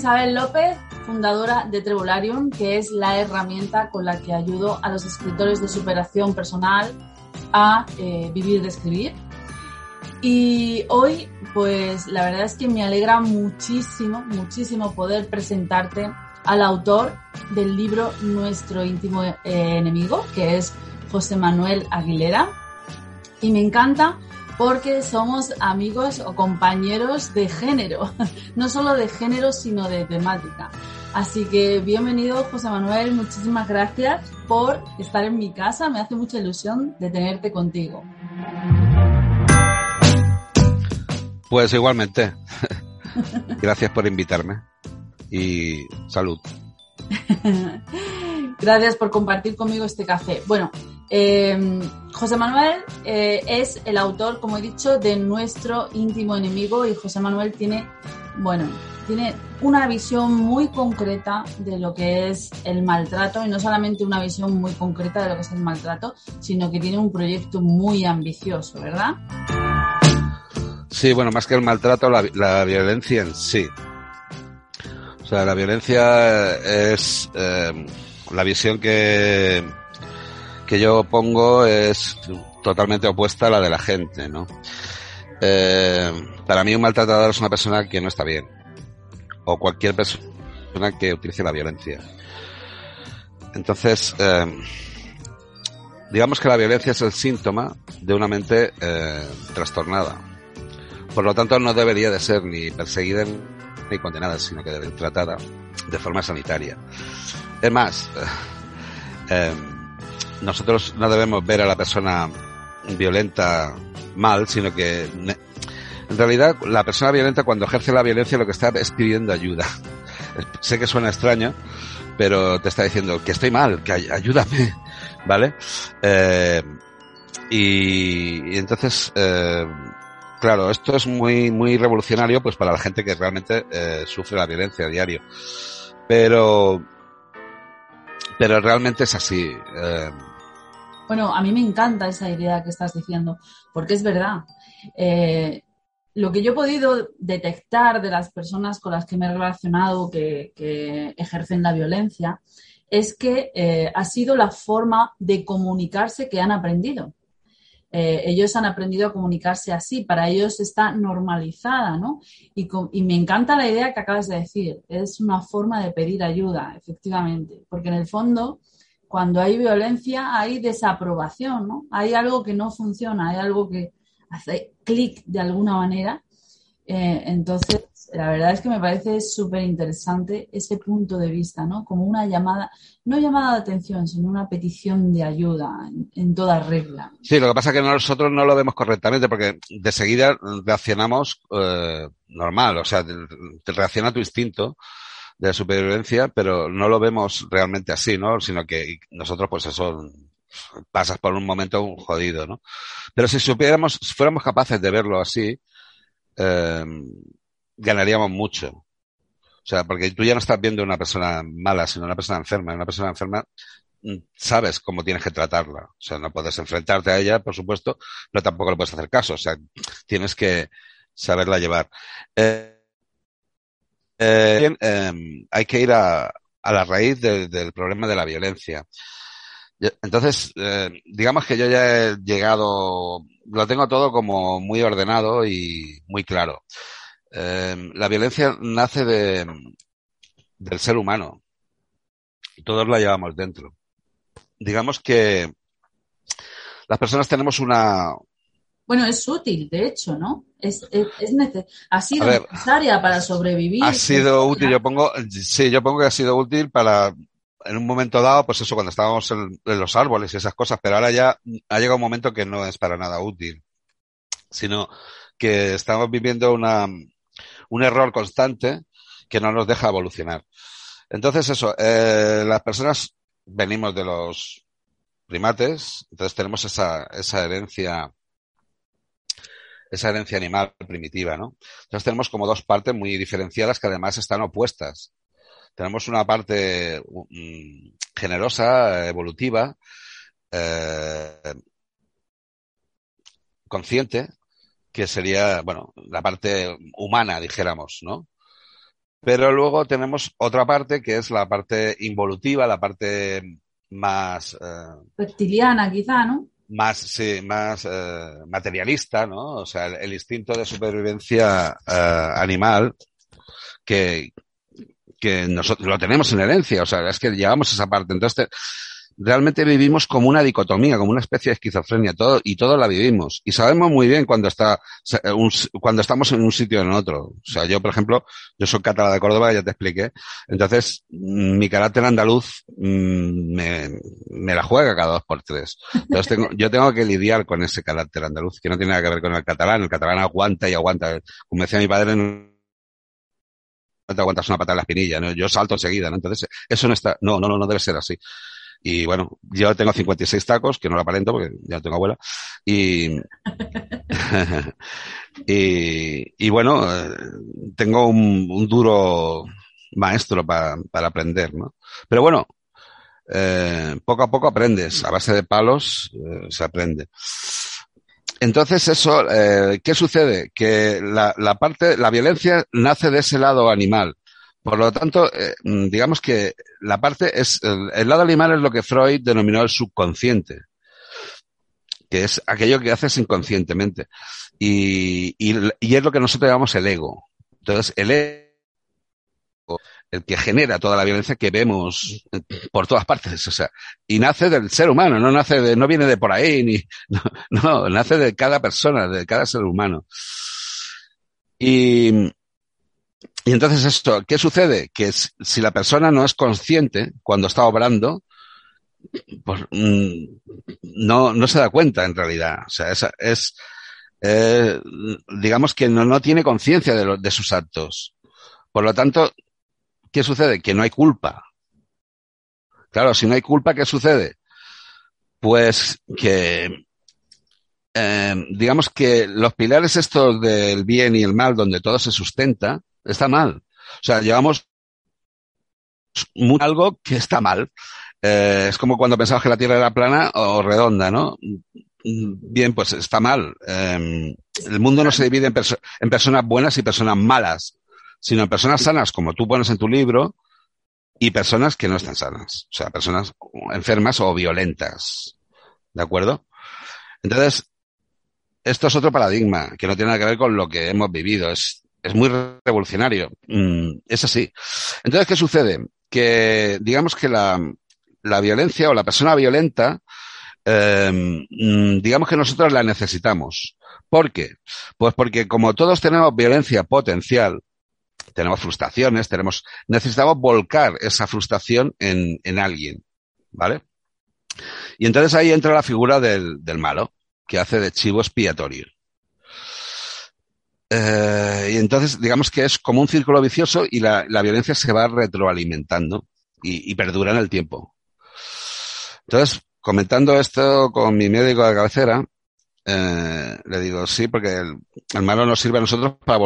Isabel López, fundadora de Trebularium, que es la herramienta con la que ayudo a los escritores de superación personal a eh, vivir de escribir. Y hoy, pues la verdad es que me alegra muchísimo, muchísimo poder presentarte al autor del libro Nuestro íntimo eh, enemigo, que es José Manuel Aguilera. Y me encanta porque somos amigos o compañeros de género, no solo de género, sino de temática. Así que bienvenido José Manuel, muchísimas gracias por estar en mi casa, me hace mucha ilusión de tenerte contigo. Pues igualmente, gracias por invitarme y salud. Gracias por compartir conmigo este café. Bueno, eh, José Manuel eh, es el autor, como he dicho, de nuestro íntimo enemigo y José Manuel tiene, bueno, tiene una visión muy concreta de lo que es el maltrato y no solamente una visión muy concreta de lo que es el maltrato, sino que tiene un proyecto muy ambicioso, ¿verdad? Sí, bueno, más que el maltrato, la, violencia en sí. O sea, la violencia es eh, la visión que, que yo pongo es totalmente opuesta a la de la gente, ¿no? Eh, para mí un maltratador es una persona que no está bien. O cualquier persona que utilice la violencia. Entonces, eh, digamos que la violencia es el síntoma de una mente eh, trastornada. Por lo tanto, no debería de ser ni perseguida ni condenada, sino que debe tratada de forma sanitaria. Es más, nosotros no debemos ver a la persona violenta mal, sino que en realidad la persona violenta cuando ejerce la violencia lo que está es pidiendo ayuda. Sé que suena extraño, pero te está diciendo que estoy mal, que ayúdame, ¿vale? Eh, y, y, entonces, eh, claro, esto es muy, muy revolucionario pues para la gente que realmente eh, sufre la violencia a diario. Pero, pero realmente es así. Bueno, a mí me encanta esa idea que estás diciendo, porque es verdad. Eh, lo que yo he podido detectar de las personas con las que me he relacionado que, ejercen la violencia es que eh, ha sido la forma de comunicarse que han aprendido. Eh, ellos han aprendido a comunicarse así, para ellos está normalizada, ¿no? Y, me encanta la idea que acabas de decir, es una forma de pedir ayuda, efectivamente, porque en el fondo, cuando hay violencia, hay desaprobación, ¿no? Hay algo que no funciona, hay algo que hace clic de alguna manera. Eh, entonces, la verdad es que me parece súper interesante ese punto de vista, ¿no? Como una llamada, no llamada de atención, sino una petición de ayuda en, en toda regla. Sí, lo que pasa es que nosotros no lo vemos correctamente porque de seguida reaccionamos eh, normal, o sea, te, reacciona tu instinto de supervivencia, pero no lo vemos realmente así, ¿no? Sino que nosotros, pues eso, pasas por un momento jodido, ¿no? Pero si supiéramos, si fuéramos capaces de verlo así, eh, ganaríamos mucho. O sea, porque tú ya no estás viendo una persona mala, sino una persona enferma. Una persona enferma sabes cómo tienes que tratarla. O sea, no puedes enfrentarte a ella, por supuesto, pero tampoco le puedes hacer caso. O sea, tienes que saberla llevar. Eh, eh, eh, hay que ir a, a la raíz de, del problema de la violencia. Entonces, eh, digamos que yo ya he llegado, lo tengo todo como muy ordenado y muy claro. Eh, la violencia nace de, del ser humano. Todos la llevamos dentro. Digamos que las personas tenemos una... Bueno, es útil, de hecho, ¿no? Es, es, es neces ha sido ver, necesaria para sobrevivir. Ha sido útil, yo pongo, sí, yo pongo que ha sido útil para en un momento dado, pues eso, cuando estábamos en, en, los árboles y esas cosas, pero ahora ya ha llegado un momento que no es para nada útil, sino que estamos viviendo una, un error constante que no nos deja evolucionar. Entonces eso, eh, las personas venimos de los primates, entonces tenemos esa, esa herencia, esa herencia animal primitiva, ¿no? Entonces tenemos como dos partes muy diferenciadas que además están opuestas tenemos una parte um, generosa, evolutiva, eh, consciente, que sería, bueno, la parte humana, dijéramos, ¿no? Pero luego tenemos otra parte que es la parte involutiva, la parte más... Eh, Reptiliana quizá, ¿no? Más, sí, más eh, materialista, ¿no? O sea, el, instinto de supervivencia eh, animal que, que nosotros lo tenemos en herencia, o sea, es que llevamos esa parte. Entonces, realmente vivimos como una dicotomía, como una especie de esquizofrenia, todo, y todo la vivimos. Y sabemos muy bien cuando está, un, cuando estamos en un sitio o en otro. O sea, yo, por ejemplo, yo soy catalán de Córdoba, ya te expliqué. Entonces, mi carácter andaluz mm, me, me la juega cada dos por tres. Entonces tengo, yo tengo que lidiar con ese carácter andaluz, que no tiene nada que ver con el catalán. El catalán aguanta y aguanta. Como decía mi padre, no te aguantas una pata en la espinilla, ¿no? Yo salto enseguida, ¿no? Entonces, eso no está, no, no, no debe ser así. Y bueno, yo tengo 56 tacos, que no lo aparento porque ya tengo abuela. Y, y, bueno, tengo un, duro maestro para, para aprender, ¿no? Pero bueno, eh, poco a poco aprendes, a base de palos eh, se aprende. Entonces eso, eh, ¿qué sucede? Que la, la parte, la violencia nace de ese lado animal. Por lo tanto, eh, digamos que la parte es, el, el, lado animal es lo que Freud denominó el subconsciente, que es aquello que haces inconscientemente. Y, y, y es lo que nosotros llamamos el ego. Entonces, el ego, el que genera toda la violencia que vemos por todas partes, o sea, y nace del ser humano, no nace de, no viene de por ahí, ni, no, no nace de cada persona, de cada ser humano. Y, y entonces esto, ¿qué sucede? Que si la persona no es consciente cuando está obrando, pues no, no se da cuenta en realidad. O sea, es, es eh, digamos que no, no tiene conciencia de, de sus actos. Por lo tanto, ¿qué sucede? Que no hay culpa. Claro, si no hay culpa, ¿qué sucede? Pues que, eh, digamos que los pilares estos del bien y el mal, donde todo se sustenta, está mal. O sea, llevamos algo que está mal. Eh, es como cuando pensabas que la Tierra era plana o redonda, ¿no? Bien, pues está mal. Eh, el mundo no se divide en, perso en, personas buenas y personas malas, sino en personas sanas, como tú pones en tu libro, y personas que no están sanas. O sea, personas enfermas o violentas. ¿De acuerdo? Entonces, esto es otro paradigma que no tiene nada que ver con lo que hemos vivido. Es es muy revolucionario. Mm, es así. Entonces, ¿qué sucede? Que digamos que la, la violencia o la persona violenta, eh, digamos que nosotros la necesitamos. ¿Por qué? Pues porque como todos tenemos violencia potencial, tenemos frustraciones, tenemos, necesitamos volcar esa frustración en, en alguien. ¿Vale? Y entonces ahí entra la figura del, del malo, que hace de chivo expiatorio. Eh, y entonces, digamos que es como un círculo vicioso y la, la violencia se va retroalimentando y, y, perdura en el tiempo. Entonces, comentando esto con mi médico de cabecera, eh, le digo, sí, porque el, malo nos sirve a nosotros para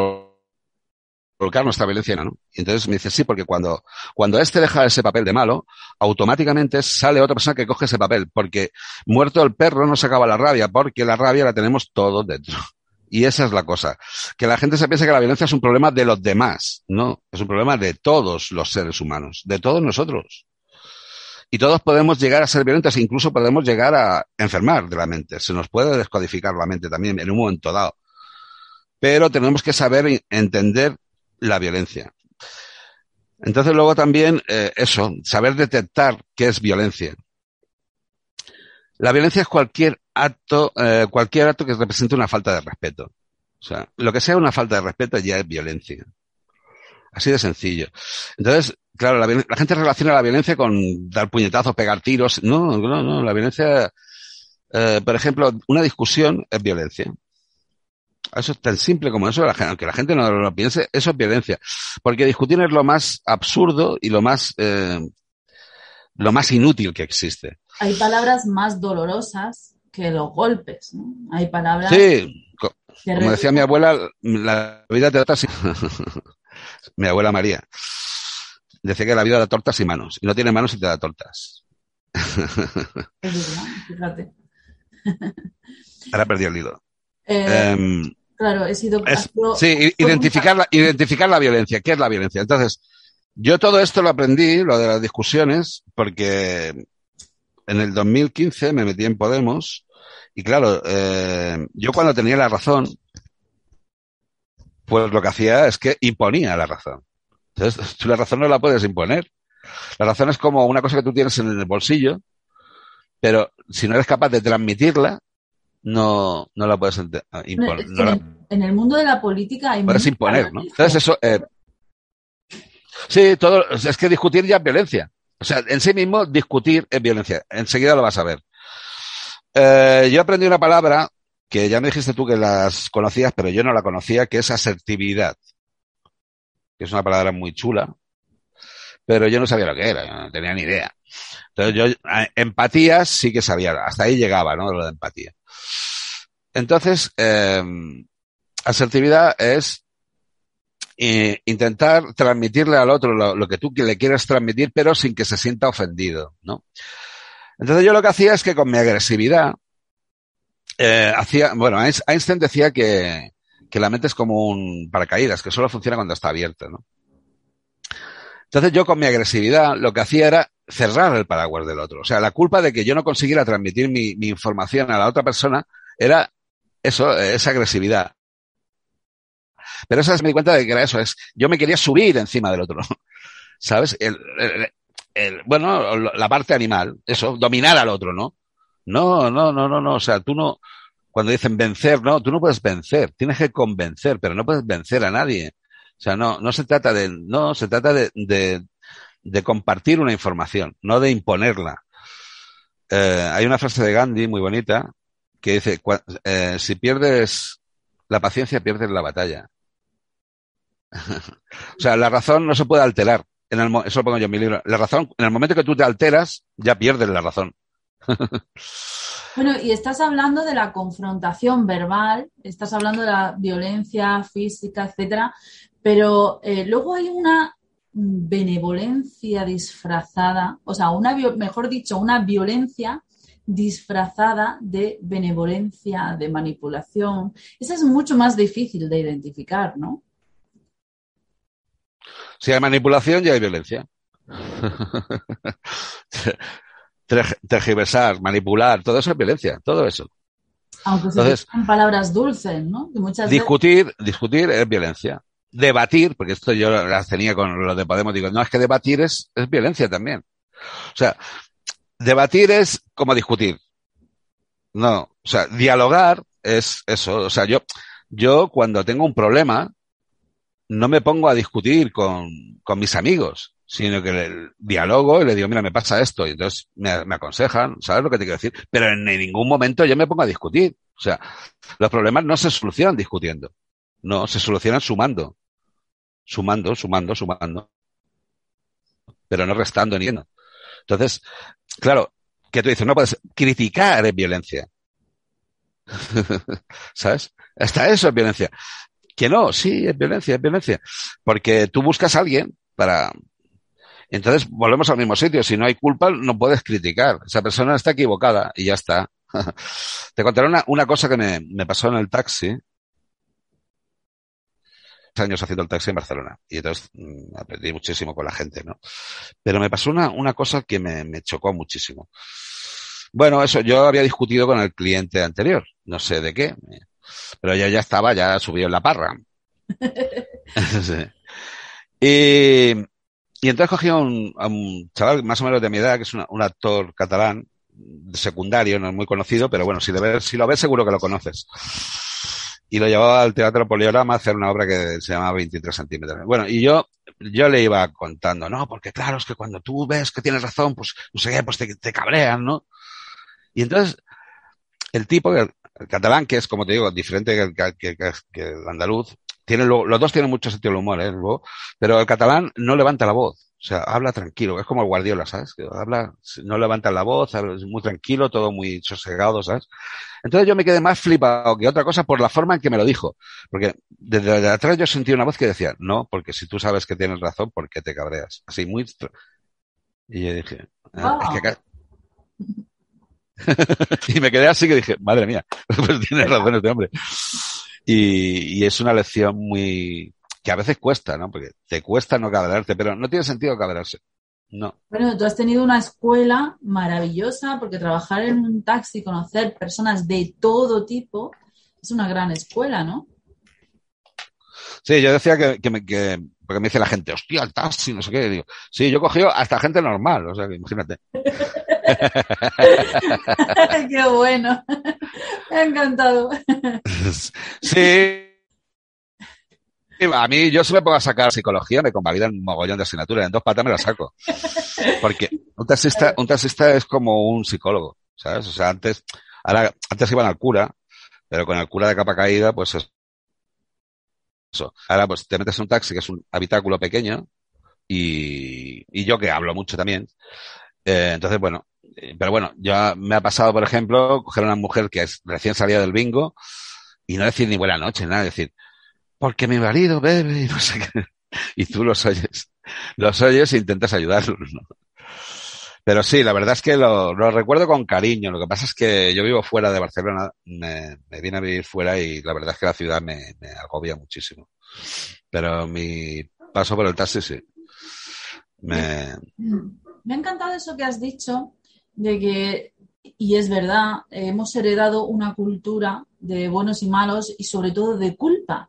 volcar nuestra violencia, ¿no? Y entonces me dice, sí, porque cuando, cuando este deja ese papel de malo, automáticamente sale otra persona que coge ese papel, porque muerto el perro no se acaba la rabia, porque la rabia la tenemos todos dentro. Y esa es la cosa. Que la gente se piensa que la violencia es un problema de los demás. No, es un problema de todos los seres humanos, de todos nosotros. Y todos podemos llegar a ser violentos e incluso podemos llegar a enfermar de la mente. Se nos puede descodificar la mente también en un momento dado. Pero tenemos que saber entender la violencia. Entonces luego también eh, eso, saber detectar qué es violencia. La violencia es cualquier acto, eh, cualquier acto que represente una falta de respeto. O sea, lo que sea una falta de respeto ya es violencia. Así de sencillo. Entonces, claro, la, la, gente relaciona la violencia con dar puñetazos, pegar tiros. No, no, no. La violencia, eh, por ejemplo, una discusión es violencia. Eso es tan simple como eso, aunque la gente no lo piense, eso es violencia. Porque discutir es lo más absurdo y lo más, eh, lo más inútil que existe. Hay palabras más dolorosas que los golpes, ¿no? Hay palabras. Sí, como decía mi abuela, la vida te da tortas y... mi abuela María. Decía que la vida da tortas y manos. Y no tiene manos y te da tortas. Es verdad, fíjate. Ahora perdí el hilo. Eh... Eh, Claro, he sido... sí, identificar la, identificar la violencia. ¿Qué es la violencia? Entonces, yo todo esto lo aprendí, lo de las discusiones, porque en el 2015 me metí en Podemos y claro, eh, yo cuando tenía la razón, pues lo que hacía es que imponía la razón. Entonces, tú la razón no la puedes imponer. La razón es como una cosa que tú tienes en el bolsillo, pero si no eres capaz de transmitirla, no, no la puedes imponer. en, el mundo de la política hay Puedes imponer, ¿no? Entonces eso, eh, Sí, todo, es que discutir ya es violencia. O sea, en sí mismo discutir es violencia. Enseguida lo vas a ver. Eh, yo aprendí una palabra que ya me dijiste tú que las conocías, pero yo no la conocía, que es asertividad. Que es una palabra muy chula, pero yo no sabía lo que era, no tenía ni idea. Entonces yo, empatía sí que sabía, hasta ahí llegaba, ¿no? Lo de empatía. Entonces, eh, asertividad es eh, intentar transmitirle al otro lo, que tú le quieres transmitir, pero sin que se sienta ofendido, ¿no? Entonces yo lo que hacía es que con mi agresividad, eh, hacía, bueno, Einstein decía que, la mente es como un paracaídas, que solo funciona cuando está abierto, ¿no? Entonces yo con mi agresividad lo que hacía era cerrar el paraguas del otro. O sea, la culpa de que yo no consiguiera transmitir mi, mi información a la otra persona era eso, esa agresividad. Pero esa me di cuenta de que era eso, es, yo me quería subir encima del otro, ¿sabes? El, el, bueno, la parte animal, eso, dominar al otro, ¿no? No, no, no, no, no, o sea, tú no, cuando dicen vencer, no, tú no puedes vencer, tienes que convencer, pero no puedes vencer a nadie. O sea, no, no se trata de, no, se trata de, de, de compartir una información, no de imponerla. Eh, hay una frase de Gandhi muy bonita que dice, eh, si pierdes la paciencia, pierdes la batalla. O sea, la razón no se puede alterar. En el, eso lo pongo yo en mi libro. La razón, en el momento que tú te alteras, ya pierdes la razón. bueno, y estás hablando de la confrontación verbal, estás hablando de la violencia física, etcétera, pero eh, luego hay una benevolencia disfrazada, o sea, una, mejor dicho, una violencia disfrazada de benevolencia, de manipulación. Esa es mucho más difícil de identificar, ¿no? Si hay manipulación, ya hay violencia. Tergiversar, manipular, todo eso es violencia, todo eso. Aunque son palabras dulces, ¿no? discutir, discutir es violencia. Debatir, porque esto yo las tenía con lo de Podemos, digo, no, es que debatir es, es violencia también. O sea, debatir es como discutir. No, o sea, dialogar es eso. O sea, yo, yo cuando tengo un problema, no me pongo a discutir con, con mis amigos, sino que le dialogo y le digo, mira, me pasa esto, y entonces me, me, aconsejan, ¿sabes lo que te quiero decir? Pero en ningún momento yo me pongo a discutir. O sea, los problemas no se solucionan discutiendo, no, se solucionan sumando, sumando, sumando, sumando, pero no restando ni yendo. Entonces, claro, que tú dices, no puedes criticar es violencia. ¿Sabes? Hasta eso es violencia. Que no, sí, es violencia, es violencia. Porque tú buscas a alguien para... Entonces volvemos al mismo sitio. Si no hay culpa, no puedes criticar. Esa persona está equivocada y ya está. Te contaré una, una cosa que me, me pasó en el taxi años haciendo el taxi en Barcelona y entonces mm, aprendí muchísimo con la gente, ¿no? Pero me pasó una, una cosa que me, me, chocó muchísimo. Bueno, eso, yo había discutido con el cliente anterior, no sé de qué, pero ya, ya estaba, ya subió en la parra. y, y entonces cogí a un, a un, chaval más o menos de mi edad, que es un actor catalán, secundario, no es muy conocido, pero bueno, si, de si lo ves seguro que lo conoces. Y lo llevaba al Teatro Poliorama a hacer una obra que se llamaba 23 centímetros. Bueno, y yo, yo le iba contando, no, porque claro, es que cuando tú ves que tienes razón, pues no sé qué, pues te, te cabrean, ¿no? Y entonces, el tipo, el catalán, que es, como te digo, diferente que, el andaluz, tiene los dos tienen mucho sentido del humor, ¿eh? pero el catalán no levanta la voz. O sea, habla tranquilo, es como el Guardiola, ¿sabes? Que habla, no levanta la voz, es muy tranquilo, todo muy sosegado, ¿sabes? Entonces yo me quedé más flipado que otra cosa por la forma en que me lo dijo. Porque desde atrás yo sentí una voz que decía, no, porque si tú sabes que tienes razón, ¿por qué te cabreas? Así, muy... Y yo dije, ah, es que acá... y me quedé así que dije, madre mía, pues tiene razón este hombre. Y, y, es una lección muy, que a veces cuesta, ¿no? Porque te cuesta no cabrarte, pero no tiene sentido cabrarse. No. Bueno, tú has tenido una escuela maravillosa porque trabajar en un taxi, conocer personas de todo tipo, es una gran escuela, ¿no? Sí, yo decía que, que, me, que porque me dice la gente, hostia, el taxi, no sé qué. Digo, sí, yo he cogido hasta gente normal, o sea, que imagínate. qué bueno. Me ha encantado. sí. A mí, yo si me pongo a sacar psicología, me convalidan un mogollón de asignaturas. En dos patas me la saco. Porque un taxista, un taxista es como un psicólogo, ¿sabes? O sea, antes, antes iban al cura, pero con el cura de capa caída, pues es eso. Ahora pues te metes en un taxi que es un habitáculo pequeño y, y yo que hablo mucho también. Eh, entonces, bueno, pero bueno, ya me ha pasado, por ejemplo, coger a una mujer que es recién salida del bingo y no decir ni buena noche, nada, decir, porque mi marido bebe y no sé qué. Y tú los oyes, los oyes e intentas ayudarlo, ¿no? Pero sí, la verdad es que lo, recuerdo con cariño. Lo que pasa es que yo vivo fuera de Barcelona, me, me vine a vivir fuera y la verdad es que la ciudad me, me, agobia muchísimo. Pero mi paso por el taxi sí. Me... me ha encantado eso que has dicho de que, y es verdad, hemos heredado una cultura de buenos y malos y sobre todo de culpa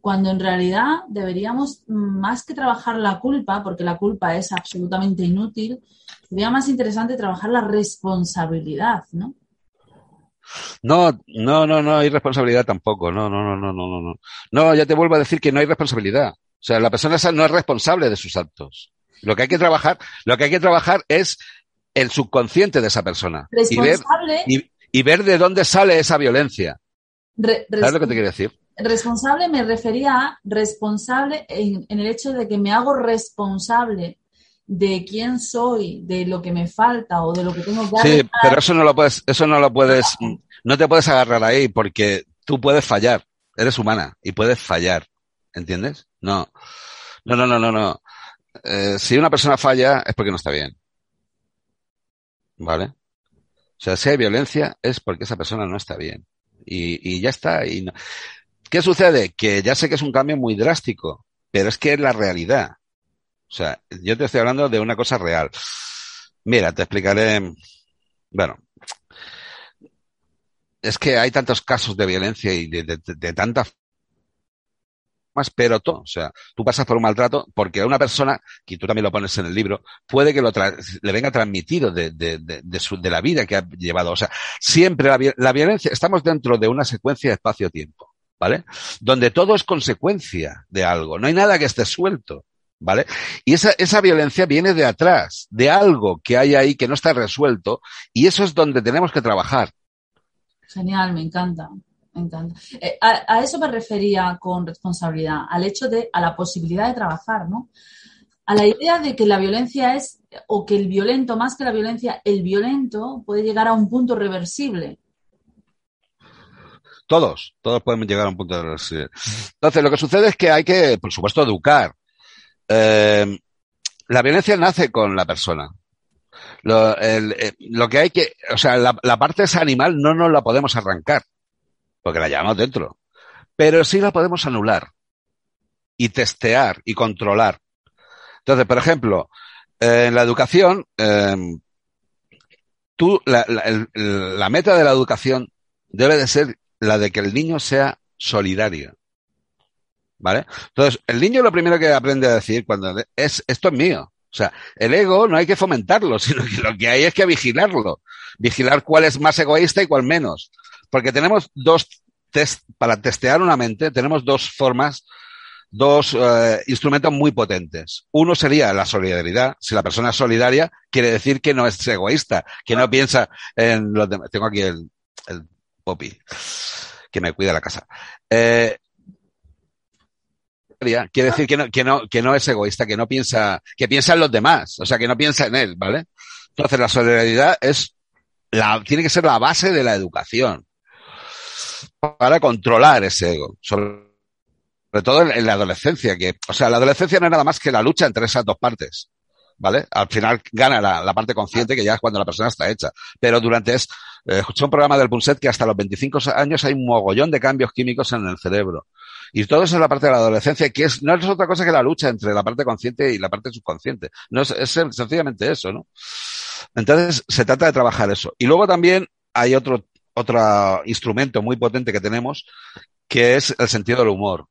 cuando en realidad deberíamos, más que trabajar la culpa, porque la culpa es absolutamente inútil, sería más interesante trabajar la responsabilidad, ¿no? No, no, no, no hay responsabilidad tampoco. No, no, no, no, no, no. No, ya te vuelvo a decir que no hay responsabilidad. O sea, la persona no es responsable de sus actos. Lo que hay que trabajar, lo que hay que trabajar es el subconsciente de esa persona. Y ver, y, y ver de dónde sale esa violencia. Re ¿Sabes lo que te quiero decir? Responsable me refería a responsable en, en el hecho de que me hago responsable de quién soy, de lo que me falta o de lo que tengo que hacer. Sí, pero eso no lo puedes, eso no lo puedes, no te puedes agarrar ahí porque tú puedes fallar, eres humana y puedes fallar, ¿entiendes? No, no, no, no, no, no. Eh, si una persona falla es porque no está bien, ¿vale? O sea, si hay violencia es porque esa persona no está bien y, y ya está. Y no. ¿Qué sucede? Que ya sé que es un cambio muy drástico, pero es que es la realidad. O sea, yo te estoy hablando de una cosa real. Mira, te explicaré. Bueno, es que hay tantos casos de violencia y de, de, de tantas más, pero todo, o sea, tú pasas por un maltrato porque a una persona, que tú también lo pones en el libro, puede que lo le venga transmitido de, de, de, de, su, de la vida que ha llevado. O sea, siempre la, la violencia, estamos dentro de una secuencia de espacio-tiempo, ¿vale? Donde todo es consecuencia de algo, no hay nada que esté suelto. ¿Vale? Y esa, esa violencia viene de atrás, de algo que hay ahí que no está resuelto, y eso es donde tenemos que trabajar. Genial, me encanta, me encanta. Eh, a, eso me refería con responsabilidad, al hecho de, a la posibilidad de trabajar, ¿no? A la idea de que la violencia es, o que el violento, más que la violencia, el violento puede llegar a un punto reversible. Todos, todos podemos llegar a un punto reversible. Entonces, lo que sucede es que hay que, por supuesto, educar, eh, la violencia nace con la persona. Lo, el, eh, lo que hay que, o sea, la, la, parte esa animal no nos la podemos arrancar, porque la llevamos dentro, pero sí la podemos anular y testear y controlar. Entonces, por ejemplo, eh, en la educación, eh, tú, la, la meta de la educación debe de ser la de que el niño sea solidario. ¿Vale? Entonces, el niño lo primero que aprende a decir cuando es, esto es mío. O sea, el ego no hay que fomentarlo, sino que lo que hay es que vigilarlo. Vigilar cuál es más egoísta y cuál menos. Porque tenemos dos test, para testear una mente, tenemos dos formas, dos eh, instrumentos muy potentes. Uno sería la solidaridad. Si la persona es solidaria, quiere decir que no es egoísta, que no piensa en los demás. Tengo aquí el, el popi, que me cuida la casa. Eh, quiere decir que no, que no, que no es egoísta, que no piensa, que piensa en los demás, o sea, que no piensa en él, ¿vale? Entonces la solidaridad es la, tiene que ser la base de la educación para controlar ese ego, sobre, todo en, la adolescencia, que, o sea, la adolescencia no es nada más que la lucha entre esas dos partes, ¿vale? Al final gana la, la parte consciente, que ya es cuando la persona está hecha, pero durante es, Eh, escuché un programa del Punset que hasta los 25 años hay un mogollón de cambios químicos en el cerebro. Y todo eso es la parte de la adolescencia, que es, no es otra cosa que la lucha entre la parte consciente y la parte subconsciente. No es, es sencillamente eso, ¿no? Entonces, se trata de trabajar eso. Y luego también hay otro, otro instrumento muy potente que tenemos, que es el sentido del humor.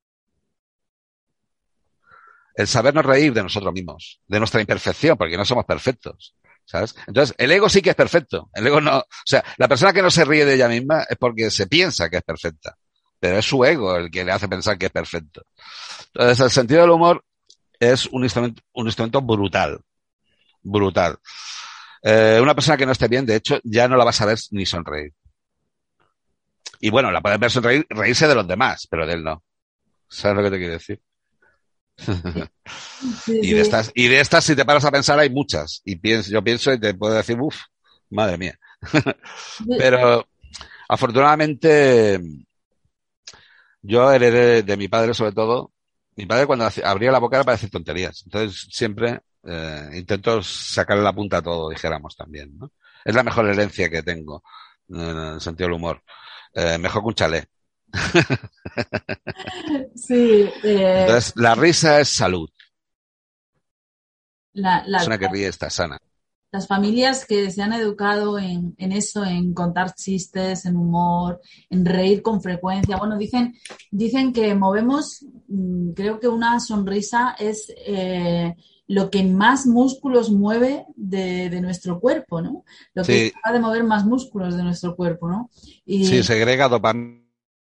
El sabernos reír de nosotros mismos, de nuestra imperfección, porque no somos perfectos. ¿Sabes? Entonces, el ego sí que es perfecto. El ego no, o sea, la persona que no se ríe de ella misma es porque se piensa que es perfecta. Pero es su ego el que le hace pensar que es perfecto. Entonces, el sentido del humor es un instrumento, un instrumento brutal. Brutal. Eh, una persona que no esté bien, de hecho, ya no la vas a ver ni sonreír. Y bueno, la puedes ver sonreír, reírse de los demás, pero de él no. ¿Sabes lo que te quiero decir? Sí, y de estas, y de estas, si te paras a pensar, hay muchas. Y pienso, yo pienso y te puedo decir, uff, madre mía. Pero afortunadamente, yo heredé de mi padre sobre todo. Mi padre cuando abría la boca era para decir tonterías. Entonces siempre eh, intento sacarle la punta a todo, dijéramos también. ¿no? Es la mejor herencia que tengo en el sentido del humor. Eh, mejor que un chalet. Sí, eh, Entonces, la risa es salud. la- La la- persona que ríe está sana. las familias que se han educado en, en eso, en contar chistes, en humor, en reír con frecuencia. Bueno, dicen, dicen que movemos, mm, creo que una sonrisa es eh, lo que más músculos mueve de, de nuestro cuerpo, ¿no? Lo que es capaz de mover más músculos de nuestro cuerpo, ¿no? Y, Sí, segrega dopamina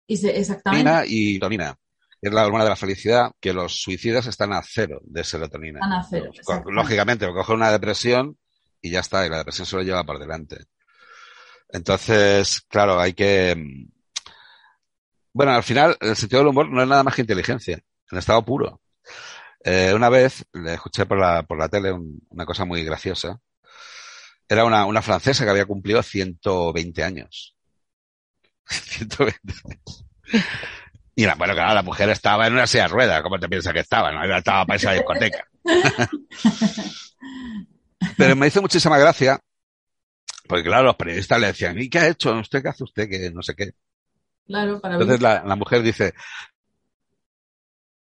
y se- exactamente, y serotonina. que Es la hormona de la felicidad, que los suicidas están a cero de serotonina. están a cero. Lógicamente, coge una depresión y ya está, y la depresión se lo lleva por delante. Entonces, claro, hay que... mm, Bueno, al final, el sentido del humor no es nada más que inteligencia, en estado puro. Eh, una vez le escuché por la, por la tele un- una cosa muy graciosa. Era una, una francesa que había cumplido 120 años. 120 años. Y la- bueno, claro, la mujer estaba en una silla de ruedas, ¿cómo te piensas que estaba? No estaba para esa discoteca. Pero me hizo muchísima gracia, porque claro, los periodistas le decían, ¿y qué ha hecho? ¿Usted qué hace usted? Que no sé qué. Claro, para Entonces la, la mujer dice,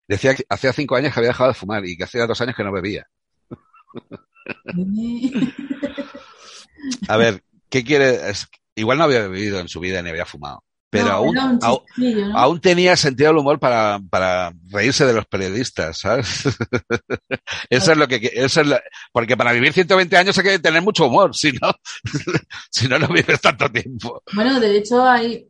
decía que hacía cinco años que había dejado de fumar y que hacía dos años que no bebía. A ver, ¿qué quiere? Es- igual no había bebido en su vida ni había fumado, pero No, aún, aún, chistecillo, ¿no? aún tenía sentido del humor para, para reírse de los periodistas, ¿sabes? eso es lo que, eso es porque para vivir 120 años hay que tener mucho humor, si no, si no, no vives tanto tiempo. Bueno, de hecho hay,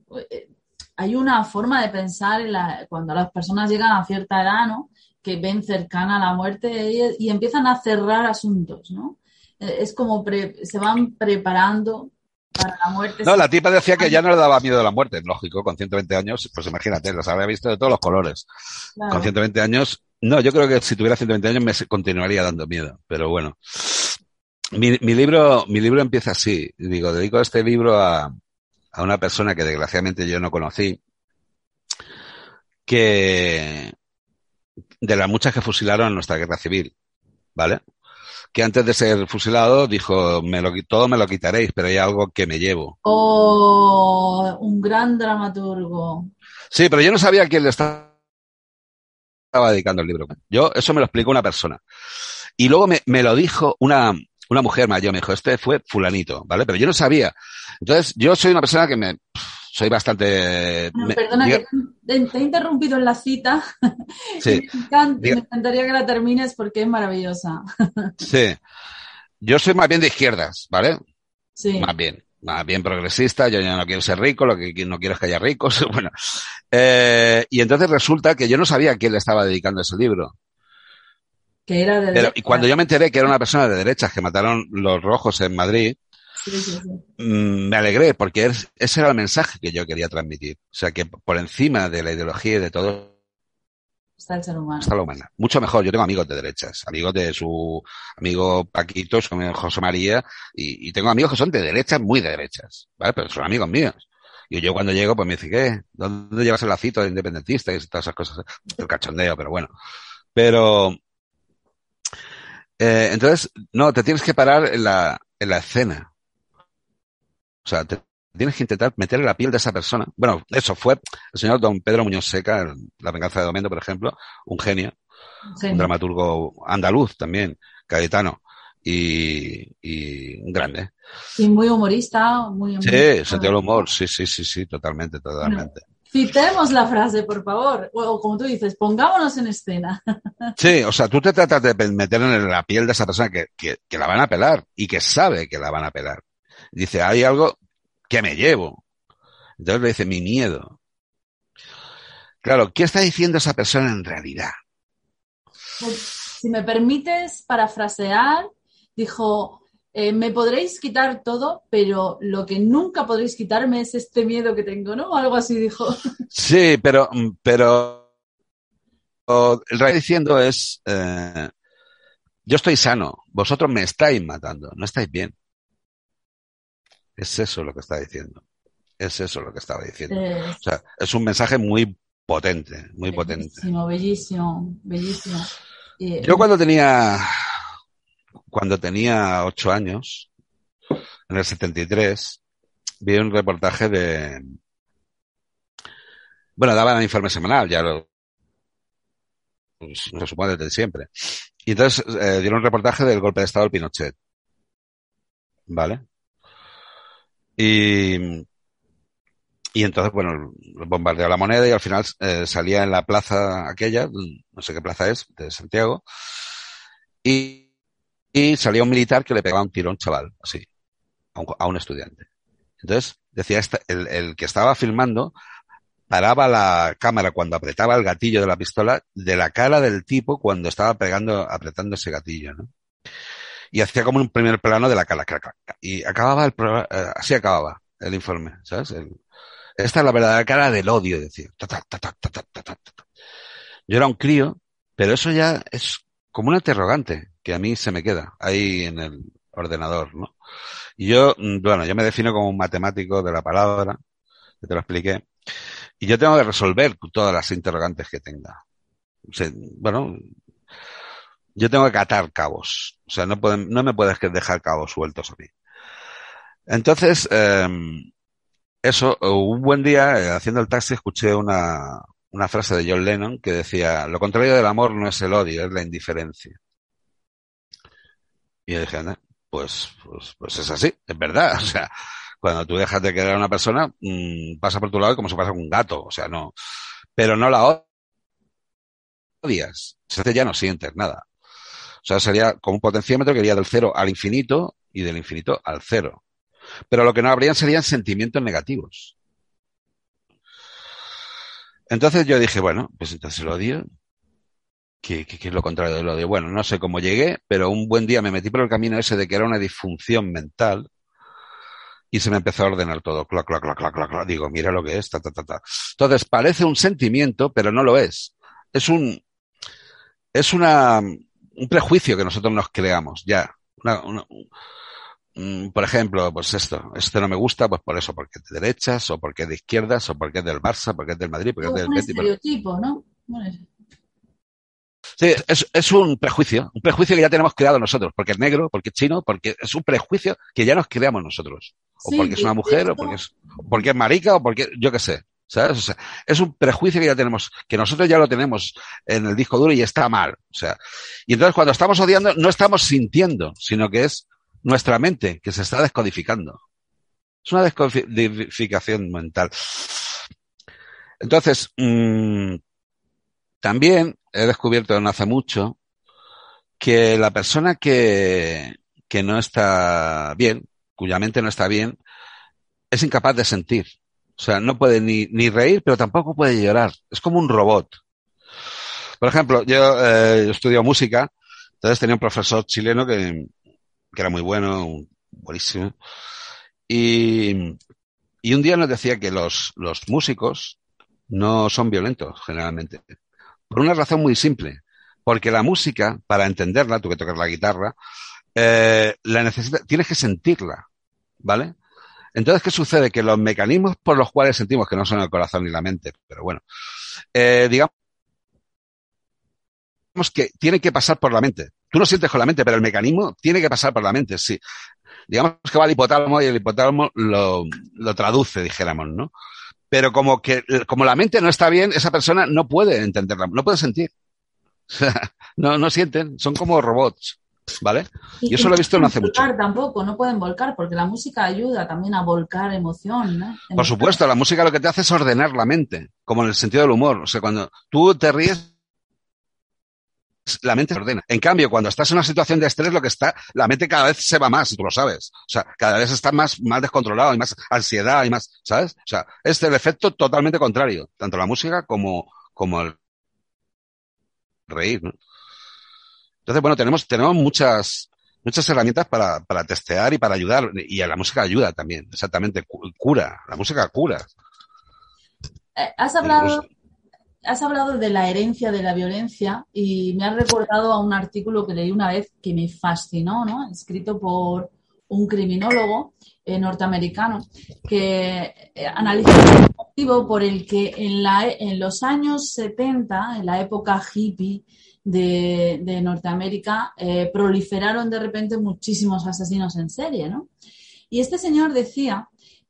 hay una forma de pensar en la- cuando las personas llegan a cierta edad, ¿no? Que ven cercana la muerte y, y empiezan a cerrar asuntos, ¿no? Eh, Es como pre- se van preparando para la muerte. No, la tipa decía que ya no le daba miedo a la muerte, lógico, con 120 años, pues imagínate, los habría visto de todos los colores. Claro. Con 120 años, no, yo creo que si tuviera 120 años me continuaría dando miedo, pero bueno. Mi, mi libro, mi libro empieza así, digo, dedico este libro a, a una persona que desgraciadamente yo no conocí, que de las muchas que fusilaron en nuestra guerra civil, ¿vale? Que antes de ser fusilado dijo, me lo, todo me lo quitaréis, pero hay algo que me llevo. Oh, un gran dramaturgo. Sí, pero yo no sabía a quién le estaba dedicando el libro. Yo, eso me lo explicó una persona. Y luego me, me lo dijo una, una mujer mayor, me dijo, este fue fulanito, ¿vale? Pero yo no sabía. Entonces, yo soy una persona que me, soy bastante... Bueno, me- perdona diga- que te, he interrumpido en la cita. sí, Me, encanta- Diga- me encantaría que la termines porque es maravillosa. sí. Yo soy más bien de izquierdas, ¿vale? Sí. Más bien, más bien progresista, yo ya no quiero ser rico, lo que no quiero es que haya ricos, bueno. Eh, y entonces resulta que yo no sabía a quién le estaba dedicando ese libro. Que era de Pero, derecha. y cuando yo me enteré que era una persona de derechas que mataron los rojos en Madrid, Sí, sí, sí. mm, me alegré porque es- ese era el mensaje que yo quería transmitir. O sea, que por encima de la ideología y de todo Está el ser humano. está la humana. Mucho mejor. Yo tengo amigos de derechas, amigos de su amigo Paquito, su amigo José María, y, y tengo amigos que son de derechas, muy de derechas, ¿vale? Pero son amigos míos. Y yo cuando llego, pues me dice, ¿qué? ¿Dónde llevas el lacito de independentista? Y todas esas cosas. El cachondeo, pero bueno. Pero, eh, entonces, no, te tienes que parar en la, en la escena. O sea, te tienes que intentar meter en la piel de esa persona. Bueno, eso fue el señor don Pedro Muñoz Seca, La venganza de Domendo, por ejemplo, un genio, un dramaturgo andaluz también, gaditano y, y un grande. Y muy humorista, muy humorista. Sí, sentido del humor, sí, sí, sí, sí, totalmente, totalmente. Citemos la frase, por favor. O como tú dices, pongámonos en escena. Sí, o sea, tú te tratas de meter en la piel de esa persona que, que, que la van a pelar y que sabe que la van a pelar. Dice, hay algo que me llevo. Entonces le dice, mi miedo. Claro, ¿qué está diciendo esa persona en realidad? Pues, si me permites parafrasear, dijo, eh, me podréis quitar todo, pero lo que nunca podréis quitarme es este miedo que tengo, ¿no? Algo así dijo. Sí, pero, pero lo que está diciendo es, eh, yo estoy sano, vosotros me estáis matando, no estáis bien. Es eso lo que está diciendo. Es eso lo que estaba diciendo. O sea, es un mensaje muy potente, muy potente. Bellísimo, bellísimo, bellísimo. Yo cuando tenía, cuando tenía ocho años, en el 73, vi un reportaje de, bueno, daban informe semanal, ya lo, lo supone desde siempre. Y entonces eh, dieron un reportaje del golpe de Estado del Pinochet. ¿Vale? Y, y entonces, bueno, bombardeó la moneda y al final eh, salía en la plaza aquella, no sé qué plaza es, de Santiago, y, y salía un militar que le pegaba un tirón chaval, así, a un, a un estudiante. Entonces, decía, esta, el, el que estaba filmando paraba la cámara cuando apretaba el gatillo de la pistola de la cara del tipo cuando estaba pegando, apretando ese gatillo, ¿no? y hacía como un primer plano de la cara. Y acababa el eh, así acababa el informe, ¿sabes? esta es la verdadera cara del odio, decir. Yo era un crío, pero eso ya es como un interrogante que a mí se me queda ahí en el ordenador, ¿no? Y yo, mm, bueno, yo me defino como un matemático de la palabra, que te lo expliqué, y yo tengo que resolver todas las interrogantes que tenga. bueno, yo tengo que catar cabos. O sea, no, pueden, no me puedes dejar cabos sueltos a mí. Entonces, eh, eso, un buen día, eh, haciendo el taxi, escuché una, una frase de John Lennon que decía, lo contrario del amor no es el odio, es la indiferencia. Y yo dije, pues, pues, pues es así, es verdad. O sea, cuando tú dejas de querer a una persona, mmm, pasa por tu lado como si pasa con un gato. O sea, no. Pero no la odias. Entonces ya no sientes nada. O sea, sería como un potenciómetro que iría del cero al infinito y del infinito al cero. Pero lo que no habrían serían sentimientos negativos. Entonces yo dije, bueno, pues entonces el odio, ¿qué, qué, es lo contrario del odio? Bueno, no sé cómo llegué, pero un buen día me metí por el camino ese de que era una disfunción mental y se me empezó a ordenar todo. Clac, clac, clac, clac, clac, Digo, mira lo que es, ta, ta, ta, ta. Entonces parece un sentimiento, pero no lo es. Es un, es una, un prejuicio que nosotros nos creamos, ya. Una, una, un, por ejemplo, pues esto, este no me gusta, pues por eso, porque es de derechas, o porque es de izquierdas, o porque es del Barça, porque es del Madrid, porque es del un estereotipo, ¿no? Sí, es, es, un prejuicio, un prejuicio que ya tenemos creado nosotros, porque es negro, porque es chino, porque es un prejuicio que ya nos creamos nosotros. O sí, porque es una mujer, o porque es, porque es marica, o porque, yo qué sé. ¿Sabes? O sea, es un prejuicio que ya tenemos, que nosotros ya lo tenemos en el disco duro y está mal. O sea, y entonces cuando estamos odiando, no estamos sintiendo, sino que es nuestra mente que se está descodificando. Es una descodificación mental. Entonces, mmm, también he descubierto no hace mucho que la persona que, que no está bien, cuya mente no está bien, es incapaz de sentir. O sea, no puede ni, ni reír, pero tampoco puede llorar. Es como un robot. Por ejemplo, yo, eh, música, entonces tenía un profesor chileno que, que era muy bueno, buenísimo. Y, y un día nos decía que los, los músicos no son violentos, generalmente. Por una razón muy simple. Porque la música, para entenderla, tú que tocas la guitarra, eh, la necesita, tienes que sentirla, ¿vale? Entonces, ¿qué sucede? Que los mecanismos por los cuales sentimos que no son el corazón ni la mente, pero bueno, eh, digamos que tiene que pasar por la mente. Tú no sientes con la mente, pero el mecanismo tiene que pasar por la mente, sí. digamos que va al hipotálamo y el hipotálamo lo, lo traduce, dijéramos, ¿no? Pero como que, como la mente no está bien, esa persona no puede entenderla, no puede sentir. no, no sienten, son como robots. ¿Vale? Y, eso lo he visto no hace mucho. Tampoco, no pueden volcar, porque la música ayuda también a volcar emoción. ¿no? Por supuesto, la música lo que te hace es ordenar la mente, como en el sentido del humor. O sea, cuando tú te ríes, la mente se ordena. En cambio, cuando estás en una situación de estrés, lo que está, la mente cada vez se va más, tú lo sabes. O sea, cada vez está más, más descontrolado, y más ansiedad, y más, ¿sabes? O sea, es el efecto totalmente contrario, tanto la música como, como el reír, ¿no? Entonces, bueno, tenemos, tenemos muchas, muchas herramientas para, para testear y para ayudar. Y a la música ayuda también, exactamente, cura, la música cura. Eh, has hablado, has hablado de la herencia de la violencia y me has recordado a un artículo que leí una vez que me fascinó, ¿no? Escrito por un criminólogo eh, norteamericano que eh, analiza el motivo por el que en los años 70, en la época hippie, de, Norteamérica, eh, proliferaron de repente muchísimos asesinos en serie, ¿no? Y este señor decía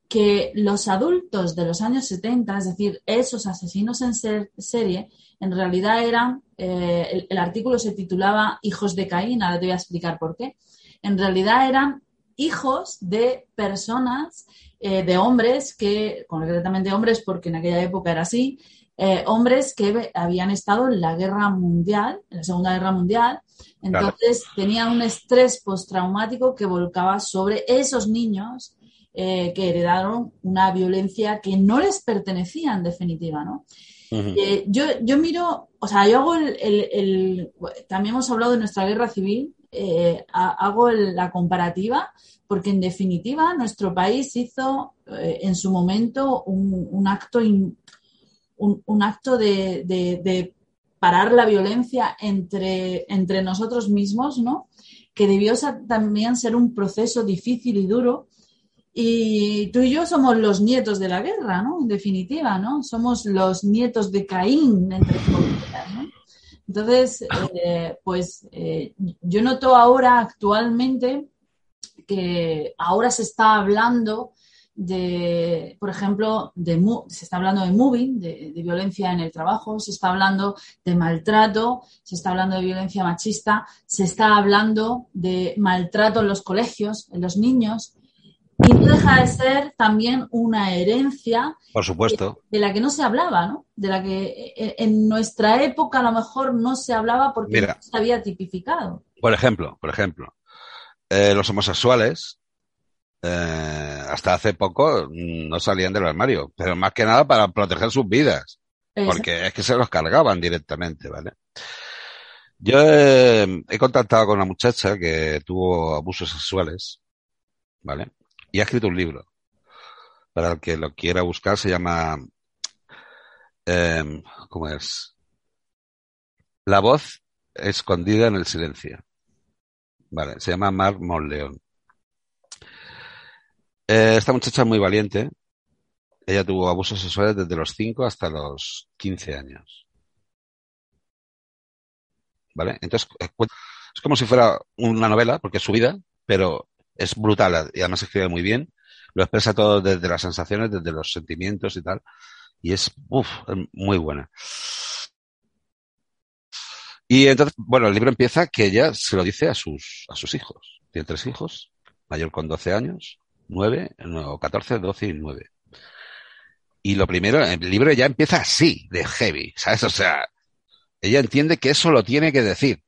que los adultos de los años 70, es decir, esos asesinos en serie, en realidad eran, eh, el, artículo se titulaba Hijos de Caín, ahora te voy a explicar por qué, en realidad eran hijos de personas, eh, de hombres que, concretamente hombres porque en aquella época era así, eh, hombres que habían estado en la guerra mundial, en la Segunda Guerra Mundial, entonces tenían un estrés postraumático que volcaba sobre esos niños eh, que heredaron una violencia que no les pertenecía en definitiva, ¿no? Eh, yo, yo miro, o sea, yo hago el, también hemos hablado de nuestra guerra civil, hago la comparativa porque en definitiva nuestro país hizo en su momento un, acto un, acto de, parar la violencia entre, entre nosotros mismos, ¿no? Que debió también ser un proceso difícil y duro. Y tú y yo somos los nietos de la guerra, ¿no? En definitiva, ¿no? Somos los nietos de Caín, entre comillas, ¿no? Entonces, eh, pues eh, yo noto ahora actualmente que ahora se está hablando de, por ejemplo, de, se está hablando de moving, de, violencia en el trabajo, se está hablando de maltrato, se está hablando de violencia machista, se está hablando de maltrato en los colegios, en los niños, y no deja de ser también una herencia. Por supuesto. De, la que no se hablaba, ¿no? De la que eh, eh, en nuestra época a lo mejor no se hablaba porque no se había tipificado. Por ejemplo, por ejemplo, eh, los homosexuales eh, hasta hace poco no salían del armario, pero más que nada para proteger sus vidas, porque es que se los cargaban directamente, ¿vale? Yo he, contactado con una muchacha que tuvo abusos sexuales, ¿vale? Y ha escrito un libro. Para el que lo quiera buscar, se llama, eh, ¿cómo es? La voz escondida en el silencio. Vale, se llama Mar Monleón. Eh, esta muchacha es muy valiente. Ella tuvo abusos sexuales desde los 5 hasta los 15 años. ¿Vale? Entonces, eh, es como si fuera una novela, porque es su vida, pero es brutal y además escribe muy bien. Lo expresa todo desde las sensaciones, desde los sentimientos y tal. Y es, muy buena. Y entonces, bueno, el libro empieza que ella se lo dice a sus, a sus hijos. Tiene tres hijos, mayor con 12 años, 9, no, 14, 12 y 9. Y lo primero, el libro ya empieza así, de heavy, ¿sabes? O sea, ella entiende que eso lo tiene que decir,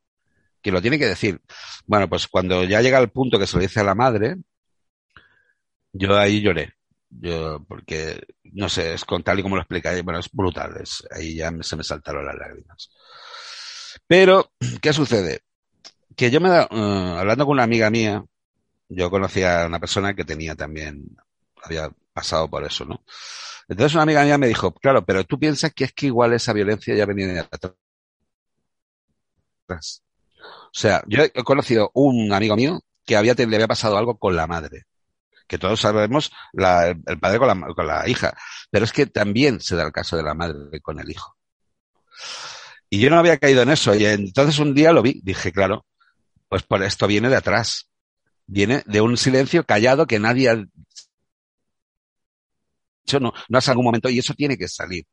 que lo tiene que decir. Bueno, pues cuando ya llega al punto que se lo dice a la madre, yo ahí lloré. Yo, porque, no sé, es con tal y como lo explica, bueno, es brutal, es, ahí ya se me saltaron las lágrimas. Pero, ¿qué sucede? Que yo me, uh, hablando con una amiga mía, yo conocía a una persona que tenía también, había pasado por eso, ¿no? Entonces una amiga mía me dijo, claro, pero tú piensas que es que igual esa violencia ya venía de atrás. O sea, yo he conocido un amigo mío que había, le había pasado algo con la madre. Que todos sabemos el padre con la, con la hija. Pero es que también se da el caso de la madre con el hijo. Y yo no había caído en eso. Y entonces un día lo vi, dije, claro, pues por esto viene de atrás viene de un silencio callado que nadie ha dicho, no, no hace algún momento, y eso tiene que salir.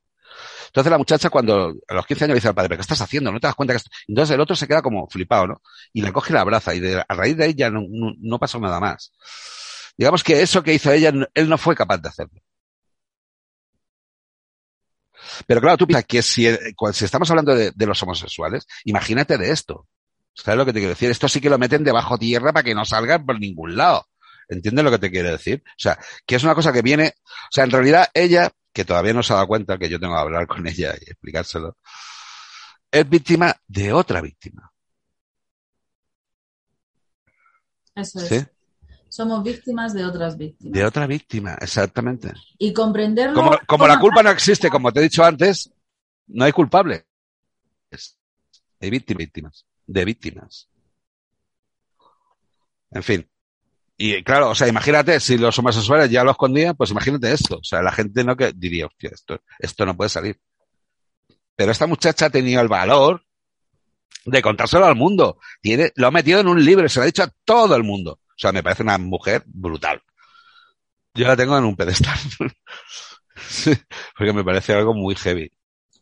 Entonces la muchacha cuando a los 15 años dice al padre, ¿pero qué estás haciendo? ¿No te das cuenta que Entonces el otro se queda como flipado, ¿no? Y le coge la abraza y de, a raíz de no, no, no pasó nada más. Digamos que eso que hizo ella, él no fue capaz de hacerlo. Pero claro, tú piensas que si, si estamos hablando de, de, los homosexuales, imagínate de esto. ¿Sabes lo que te quiero decir? Esto sí que lo meten debajo tierra para que no salgan por ningún lado. ¿Entiendes lo que te quiero decir? O sea, que es una cosa que viene, o sea, en realidad ella, que todavía no se ha dado cuenta que yo tengo que hablar con ella y explicárselo, es víctima de otra víctima. Eso es. ¿Sí? Somos víctimas de otras víctimas. De otra víctima, exactamente. Y comprenderlo. Como, como la culpa no existe, como te he dicho antes, no hay culpable. Hay víctimas, víctimas, de víctimas. En fin. Y claro, o sea, imagínate, si los homosexuales ya lo escondían, pues imagínate esto. O sea, la gente no que diría, hostia, esto, esto no puede salir. Pero esta muchacha ha tenido el valor de contárselo al mundo. Tiene, lo ha metido en un libro se lo ha dicho a todo el mundo. O sea, me parece una mujer brutal. Yo la tengo en un pedestal. porque me parece algo muy heavy.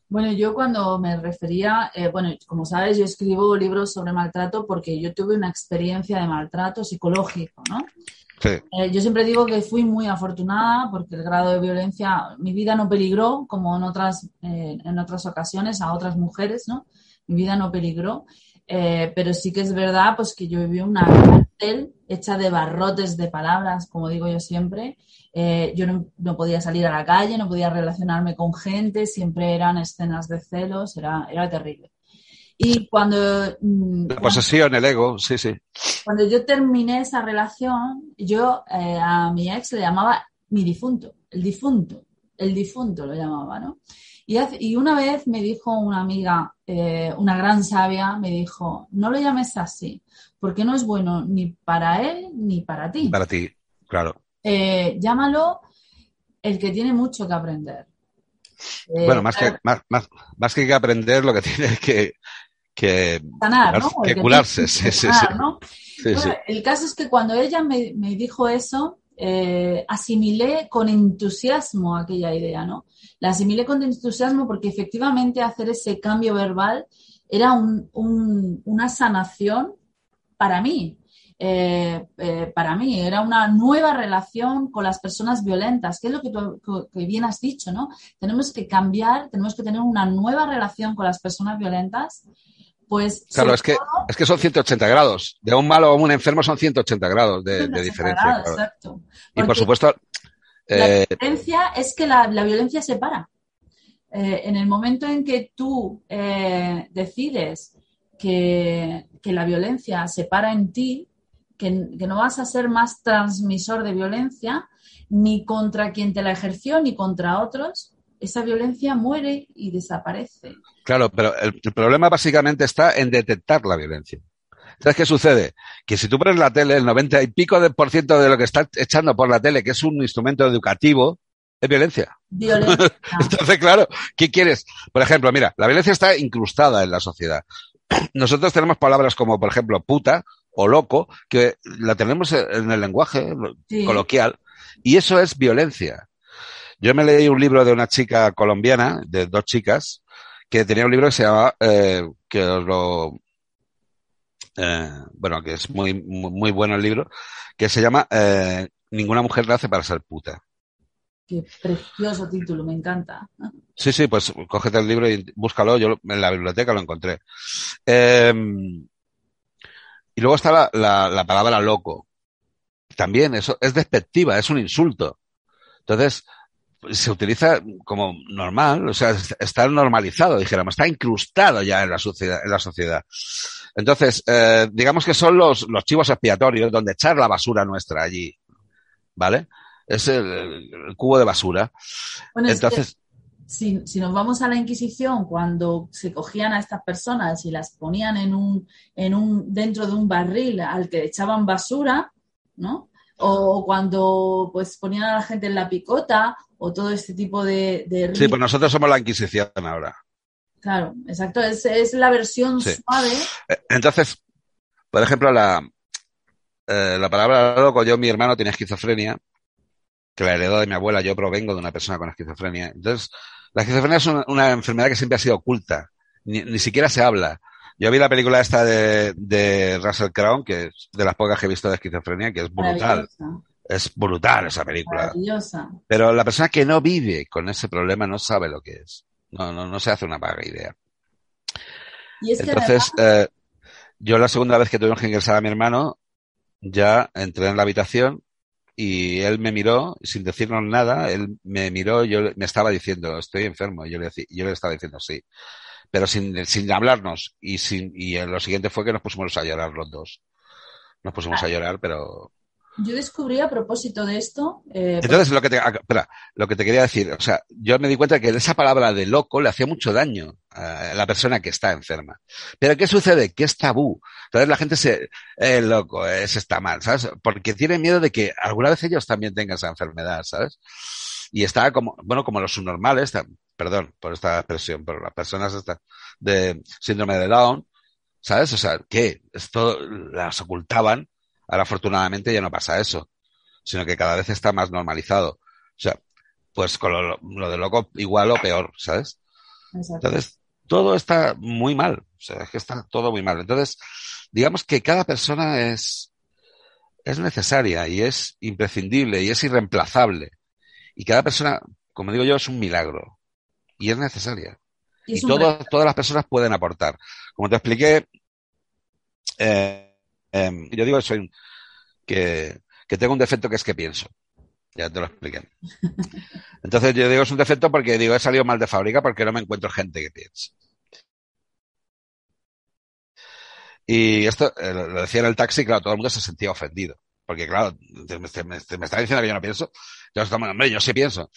Bueno, yo cuando me refería, eh, bueno, como sabes, yo escribo libros sobre maltrato porque yo tuve una experiencia de maltrato psicológico, ¿no? Sí. Eh, yo siempre digo que fui muy afortunada porque el grado de violencia, mi vida no peligró como en otras, eh, en otras ocasiones a otras mujeres, ¿no? Mi vida no peligró. Eh, pero sí que es verdad pues que yo viví una cárcel hecha de barrotes de palabras, como digo yo siempre. Eh, yo no, no, podía salir a la calle, no podía relacionarme con gente, siempre eran escenas de celos, era, era terrible. Y cuando... Mm, la posesión, el ego, sí, sí. Cuando yo terminé esa relación, yo eh, a mi ex le llamaba mi difunto, el difunto, el difunto lo llamaba, ¿no? Y, hace, y una vez me dijo una amiga, eh, una gran sabia, me dijo, no lo llames así, porque no es bueno ni para él ni para ti. Para ti, claro. Eh, llámalo el que tiene mucho que aprender. Eh, bueno, más que, más, más, más que aprender, lo que tiene es que, que, sanar, ¿no? que, que curarse. Sí, sí, sanar, sí. ¿no? Sí, bueno, sí. El caso es que cuando ella me, me dijo eso, eh, asimilé con entusiasmo aquella idea, ¿no? La asimilé con entusiasmo porque efectivamente hacer ese cambio verbal era un, un, una sanación para mí. Eh, eh, para mí era una nueva relación con las personas violentas, que es lo que, tú, que bien has dicho, ¿no? Tenemos que cambiar, tenemos que tener una nueva relación con las personas violentas pues claro, es que, todo, es que son 180 grados. De un malo a un enfermo son 180 grados de, 180 de diferencia. Grados, claro. Exacto. Y por supuesto. Eh, la violencia es que la, la violencia separa. Eh, en el momento en que tú eh, decides que, que, la violencia se para en ti, que, que no vas a ser más transmisor de violencia, ni contra quien te la ejerció, ni contra otros, esa violencia muere y desaparece. Claro, pero el, el, problema básicamente está en detectar la violencia. Entonces, ¿qué sucede? Que si tú pones la tele, el 90 y pico de por ciento de lo que está echando por la tele, que es un instrumento educativo, es violencia. Violencia. Entonces, claro, ¿qué quieres? Por ejemplo, mira, la violencia está incrustada en la sociedad. Nosotros tenemos palabras como, por ejemplo, puta o loco, que la tenemos en el lenguaje sí. coloquial, y eso es violencia. Yo me leí un libro de una chica colombiana, de dos chicas, que tenía un libro que se llama, eh, que os lo, eh, bueno, que es muy, muy, muy, bueno el libro, que se llama eh, Ninguna mujer nace para ser puta. Qué precioso título, me encanta. Sí, sí, pues cógete el libro y búscalo, yo en la biblioteca lo encontré. Eh, y luego está la, la, la palabra loco. También, eso es despectiva, es un insulto. Entonces, se utiliza como normal, o sea, está normalizado, dijéramos, está incrustado ya en la sociedad. En la sociedad. Entonces, eh, digamos que son los, los chivos expiatorios donde echar la basura nuestra allí, ¿vale? Es el, el cubo de basura. Bueno, Entonces, es que, si, si, nos vamos a la Inquisición, cuando se cogían a estas personas y las ponían en un, en un, dentro de un barril al que echaban basura, ¿no? O cuando pues ponían a la gente en la picota, o todo este tipo de... de sí, pues nosotros somos la Inquisición ahora. Claro, exacto, es, es la versión Sí. suave. Eh, Entonces, por ejemplo, la, eh, la palabra loco, yo, mi hermano tiene esquizofrenia, que la heredó de mi abuela, yo provengo de una persona con esquizofrenia. Entonces, la esquizofrenia es una, enfermedad que siempre ha sido oculta, ni, ni, siquiera se habla. Yo vi la película esta de, de Russell Crowe, que es de las pocas que he visto de esquizofrenia, que es brutal. Es brutal esa película. Pero la persona que no vive con ese problema no sabe lo que es. No, no, no se hace una vaga idea. Entonces, eh, yo la segunda vez que tuvimos que ingresar a mi hermano, ya entré en la habitación y él me miró sin decirnos nada, él me miró, yo me estaba diciendo, estoy enfermo, y yo le, yo le estaba diciendo sí, pero sin, sin hablarnos y sin, y lo siguiente fue que nos pusimos a llorar los dos. Nos pusimos a llorar, pero yo descubrí a propósito de esto. Eh, Entonces, lo que, te, espera, lo que te quería decir, o sea, yo me di cuenta que esa palabra de loco le hacía mucho daño a la persona que está enferma. Pero ¿qué sucede? Que es tabú. Entonces la gente se, eh, loco, eso está mal, ¿sabes? Porque tiene miedo de que alguna vez ellos también tengan esa enfermedad, ¿sabes? Y está como, bueno, como los subnormales, perdón por esta expresión, pero las personas de síndrome de Down, ¿sabes? O sea, que esto las ocultaban Ahora, afortunadamente, ya no pasa eso, sino que cada vez está más normalizado. O sea, pues con lo, de loco igual o peor, ¿sabes? Entonces, todo está muy mal. O sea, es que está todo muy mal. Entonces, digamos que cada persona es, es necesaria y es imprescindible y es irreemplazable. Y cada persona, como digo yo, es un milagro. Y es necesaria. Y, todas las personas pueden aportar. Como te expliqué, eh, Em, yo digo soy que, que tengo un defecto que es que pienso. Ya te lo expliqué. Entonces yo digo es un defecto porque digo he salido mal de fábrica porque no me encuentro gente que piense. Y esto eh, lo decía en el taxi, claro, todo el mundo se sentía ofendido. Porque claro, me, está diciendo que yo no pienso. Yo, hombre, yo sí pienso.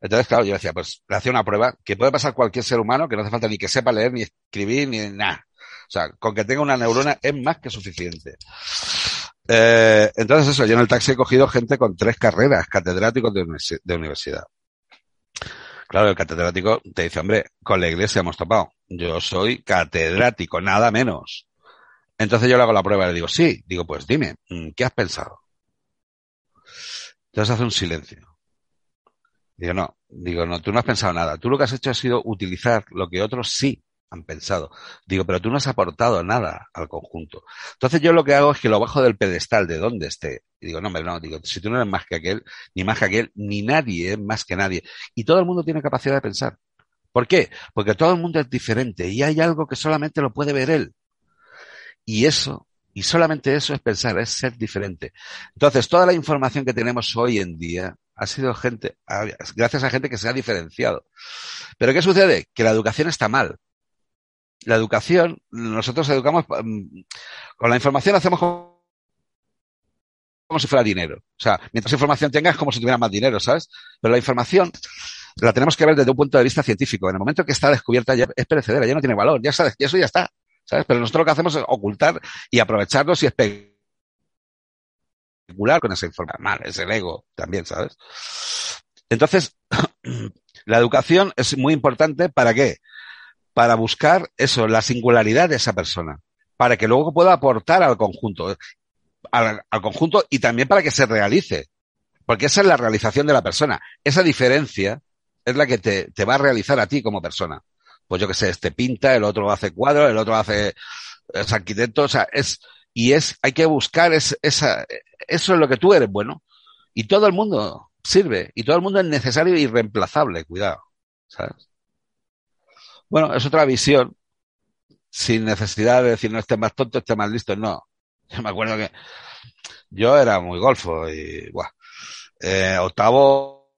Entonces, claro, yo decía, pues le hacía una prueba que puede pasar cualquier ser humano, que no hace falta ni que sepa leer, ni escribir, ni nada. O sea, con que tenga una neurona es más que suficiente. Eh, entonces eso, yo en el taxi he cogido gente con tres carreras, catedráticos de, universidad. Claro, el catedrático te dice, hombre, con la iglesia hemos topado. Yo soy catedrático, nada menos. Entonces yo le hago la prueba y le digo, sí. Digo, pues dime, mm, ¿qué has pensado? Entonces hace un silencio. Digo, no, digo, no, tú no has pensado nada. Tú lo que has hecho ha sido utilizar lo que otros sí han pensado. Digo, pero tú no has aportado nada al conjunto. Entonces yo lo que hago es que lo bajo del pedestal de donde esté. Y digo, no, hombre, no, digo, si tú no eres más que aquel, ni más que aquel, ni nadie es más que nadie. Y todo el mundo tiene capacidad de pensar. ¿Por qué? Porque todo el mundo es diferente y hay algo que solamente lo puede ver él. Y eso, y solamente eso es pensar, es ser diferente. Entonces, toda la información que tenemos hoy en día ha sido gente, gracias a gente que se ha diferenciado. Pero ¿qué sucede? Que la educación está mal la educación, nosotros educamos, mm, con la información hacemos como, si fuera dinero. O sea, mientras información tengas, como si tuvieras más dinero, ¿sabes? Pero la información la tenemos que ver desde un punto de vista científico. En el momento que está descubierta ya es perecedera, ya no tiene valor, ya sabes, eso ya está, ¿sabes? Pero nosotros lo que hacemos es ocultar y aprovecharlos y especular con esa información. Mal, es el ego también, ¿sabes? Entonces, la educación es muy importante para qué? Para buscar eso, la singularidad de esa persona, para que luego pueda aportar al conjunto, al, conjunto y también para que se realice, porque esa es la realización de la persona. Esa diferencia es la que te, te va a realizar a ti como persona. Pues yo que sé, este pinta, el otro hace cuadros, el otro hace, es arquitecto, o sea, es, y es, hay que buscar esa, eso es lo que tú eres bueno. Y todo el mundo sirve, y todo el mundo es necesario y reemplazable, cuidado, ¿sabes? Bueno, es otra visión, sin necesidad de decir no esté más tonto, esté más listo, no. Yo me acuerdo que yo era muy golfo y, guau, eh, octavo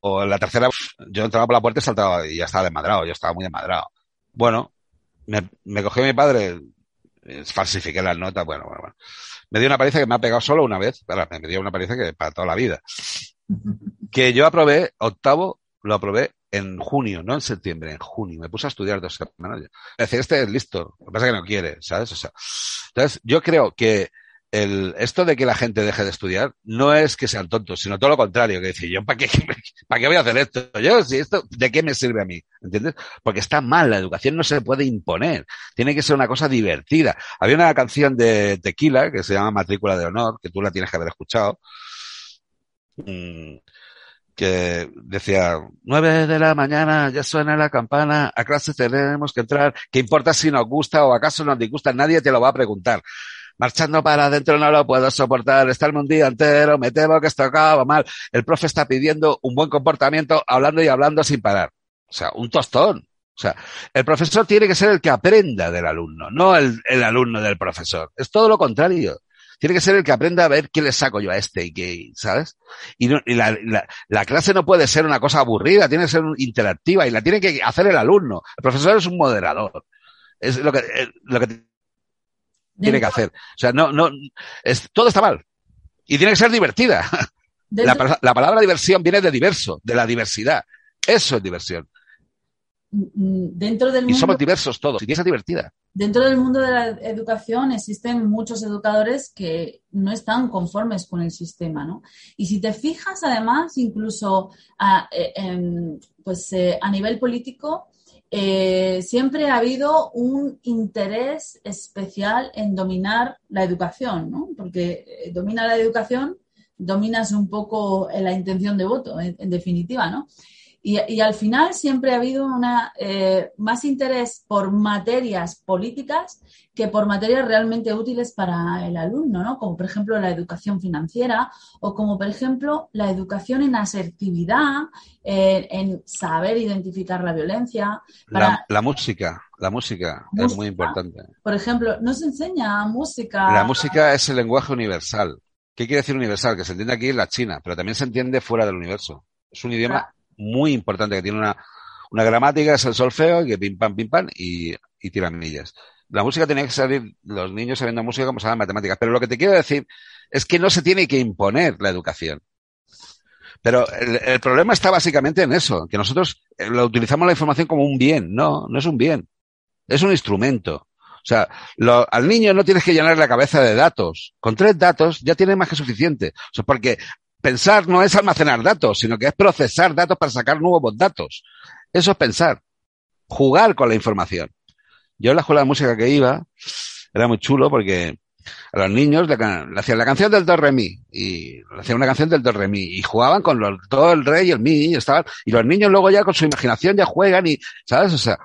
o en la tercera, yo entraba por la puerta y saltaba y ya estaba desmadrado, yo estaba muy desmadrado. Bueno, me, me cogió mi padre, eh, falsifiqué las notas, bueno, bueno, bueno. Me dio una paliza que me ha pegado solo una vez, me dio una paliza que para toda la vida. Que yo aprobé, octavo, lo aprobé en junio, no en septiembre, en junio. Me puse a estudiar dos semanas. Es este es listo. Lo que pasa es que no quiere, ¿sabes? O sea, entonces yo creo que el, esto de que la gente deje de estudiar no es que sean tontos, sino todo lo contrario, que decir, yo, ¿para qué, ¿para qué voy a hacer esto? Yo, si esto, ¿de qué me sirve a mí? ¿Entiendes? Porque está mal, la educación no se puede imponer, tiene que ser una cosa divertida. Había una canción de Tequila que se llama Matrícula de Honor, que tú la tienes que haber escuchado, mm, que decía, nueve de la mañana, ya suena la campana, a clase tenemos que entrar, ¿qué importa si nos gusta o acaso nos disgusta? Nadie te lo va a preguntar marchando para adentro no lo puedo soportar, estarme un día entero, me temo que esto acaba mal. El profe está pidiendo un buen comportamiento, hablando y hablando sin parar. O sea, un tostón. O sea, el profesor tiene que ser el que aprenda del alumno, no el, el alumno del profesor. Es todo lo contrario. Tiene que ser el que aprenda a ver qué le saco yo a este y qué, ¿sabes? Y, no, y la, la, la, clase no puede ser una cosa aburrida, tiene que ser interactiva y la tiene que hacer el alumno. El profesor es un moderador. Es lo que, eh, lo que tiene que hacer. O sea, no, no, es, todo está mal. Y tiene que ser divertida. La, la, palabra diversión viene de diverso, de la diversidad. Eso es diversión. Dentro del mundo, y somos diversos todos, y ser divertida. Dentro del mundo de la educación existen muchos educadores que no están conformes con el sistema, ¿no? Y si te fijas, además, incluso a, eh, en, pues, eh, a nivel político, eh, siempre ha habido un interés especial en dominar la educación, ¿no? Porque domina la educación, dominas un poco la intención de voto, en, en definitiva, ¿no? Y, y, al final siempre ha habido una, eh, más interés por materias políticas que por materias realmente útiles para el alumno, ¿no? Como por ejemplo la educación financiera o como por ejemplo la educación en asertividad, eh, en saber identificar la violencia. Para... La, la, música, la música, música, es muy importante. Por ejemplo, no se enseña música. La música es el lenguaje universal. ¿Qué quiere decir universal? Que se entiende aquí en la China, pero también se entiende fuera del universo. Es un idioma muy importante que tiene una, una gramática, es el solfeo, que pim pam, pim pam, y, y tiranillas. La música tenía que salir, los niños sabiendo música como saben matemáticas. Pero lo que te quiero decir es que no se tiene que imponer la educación. Pero el, problema está básicamente en eso, que nosotros lo utilizamos la información como un bien. No, no es un bien. Es un instrumento. O sea, al niño no tienes que llenar la cabeza de datos. Con tres datos ya tiene más que suficiente. O sea, porque pensar no es almacenar datos, sino que es procesar datos para sacar nuevos datos. Eso es pensar. Jugar con la información. Yo en la escuela de música que iba, era muy chulo porque a los niños le, le hacían la canción del do re mi y le hacían una canción del do re mi y jugaban con los, todo el re y el mi y estaban y los niños luego ya con su imaginación ya juegan y sabes o sea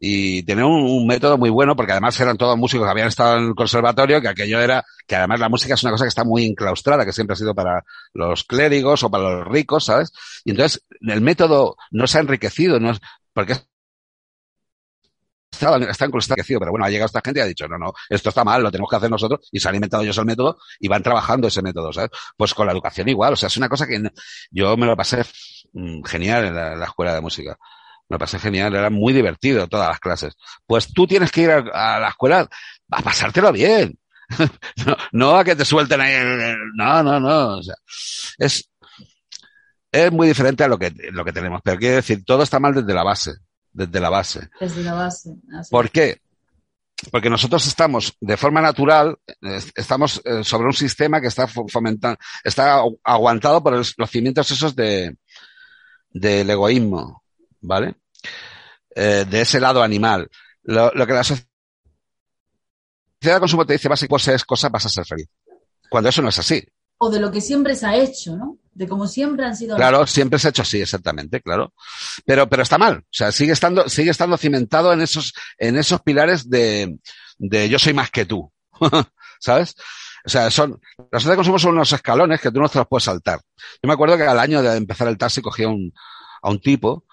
y tener un, método muy bueno, porque además eran todos músicos que habían estado en el conservatorio, que aquello era, que además la música es una cosa que está muy enclaustrada, que siempre ha sido para los clérigos o para los ricos, ¿sabes? Y entonces el método no se ha enriquecido, no es, porque está, está enriquecido, pero bueno, ha llegado esta gente y ha dicho, no, no, esto está mal, lo tenemos que hacer nosotros, y se han inventado ellos el método y van trabajando ese método, ¿sabes? Pues con la educación igual, o sea, es una cosa que yo me lo pasé mm, genial en la escuela de música me pasé genial, era muy divertido todas las clases. Pues tú tienes que ir a, a la escuela a pasártelo bien. no, no, a que te suelten ahí. No, no, no. O sea, es, es muy diferente a lo que, lo que tenemos. Pero quiero decir, todo está mal desde la base. Desde la base. Desde la base. Así. ¿Por qué? Porque nosotros estamos, de forma natural, estamos sobre un sistema que está fomentando, está aguantado por los cimientos esos de, del egoísmo, ¿vale? Eh, de ese lado animal. Lo, lo, que la sociedad de consumo te dice, vas y posees cosas, vas a ser feliz. Cuando eso no es así. O de lo que siempre se ha hecho, ¿no? De cómo siempre han sido. Claro, siempre se ha hecho así, exactamente, claro. Pero, pero está mal. O sea, sigue estando, sigue estando cimentado en esos, en esos pilares de, de yo soy más que tú. ¿Sabes? O sea, son, la sociedad de consumo son unos escalones que tú no te los puedes saltar. Yo me acuerdo que al año de empezar el taxi cogía un, a un tipo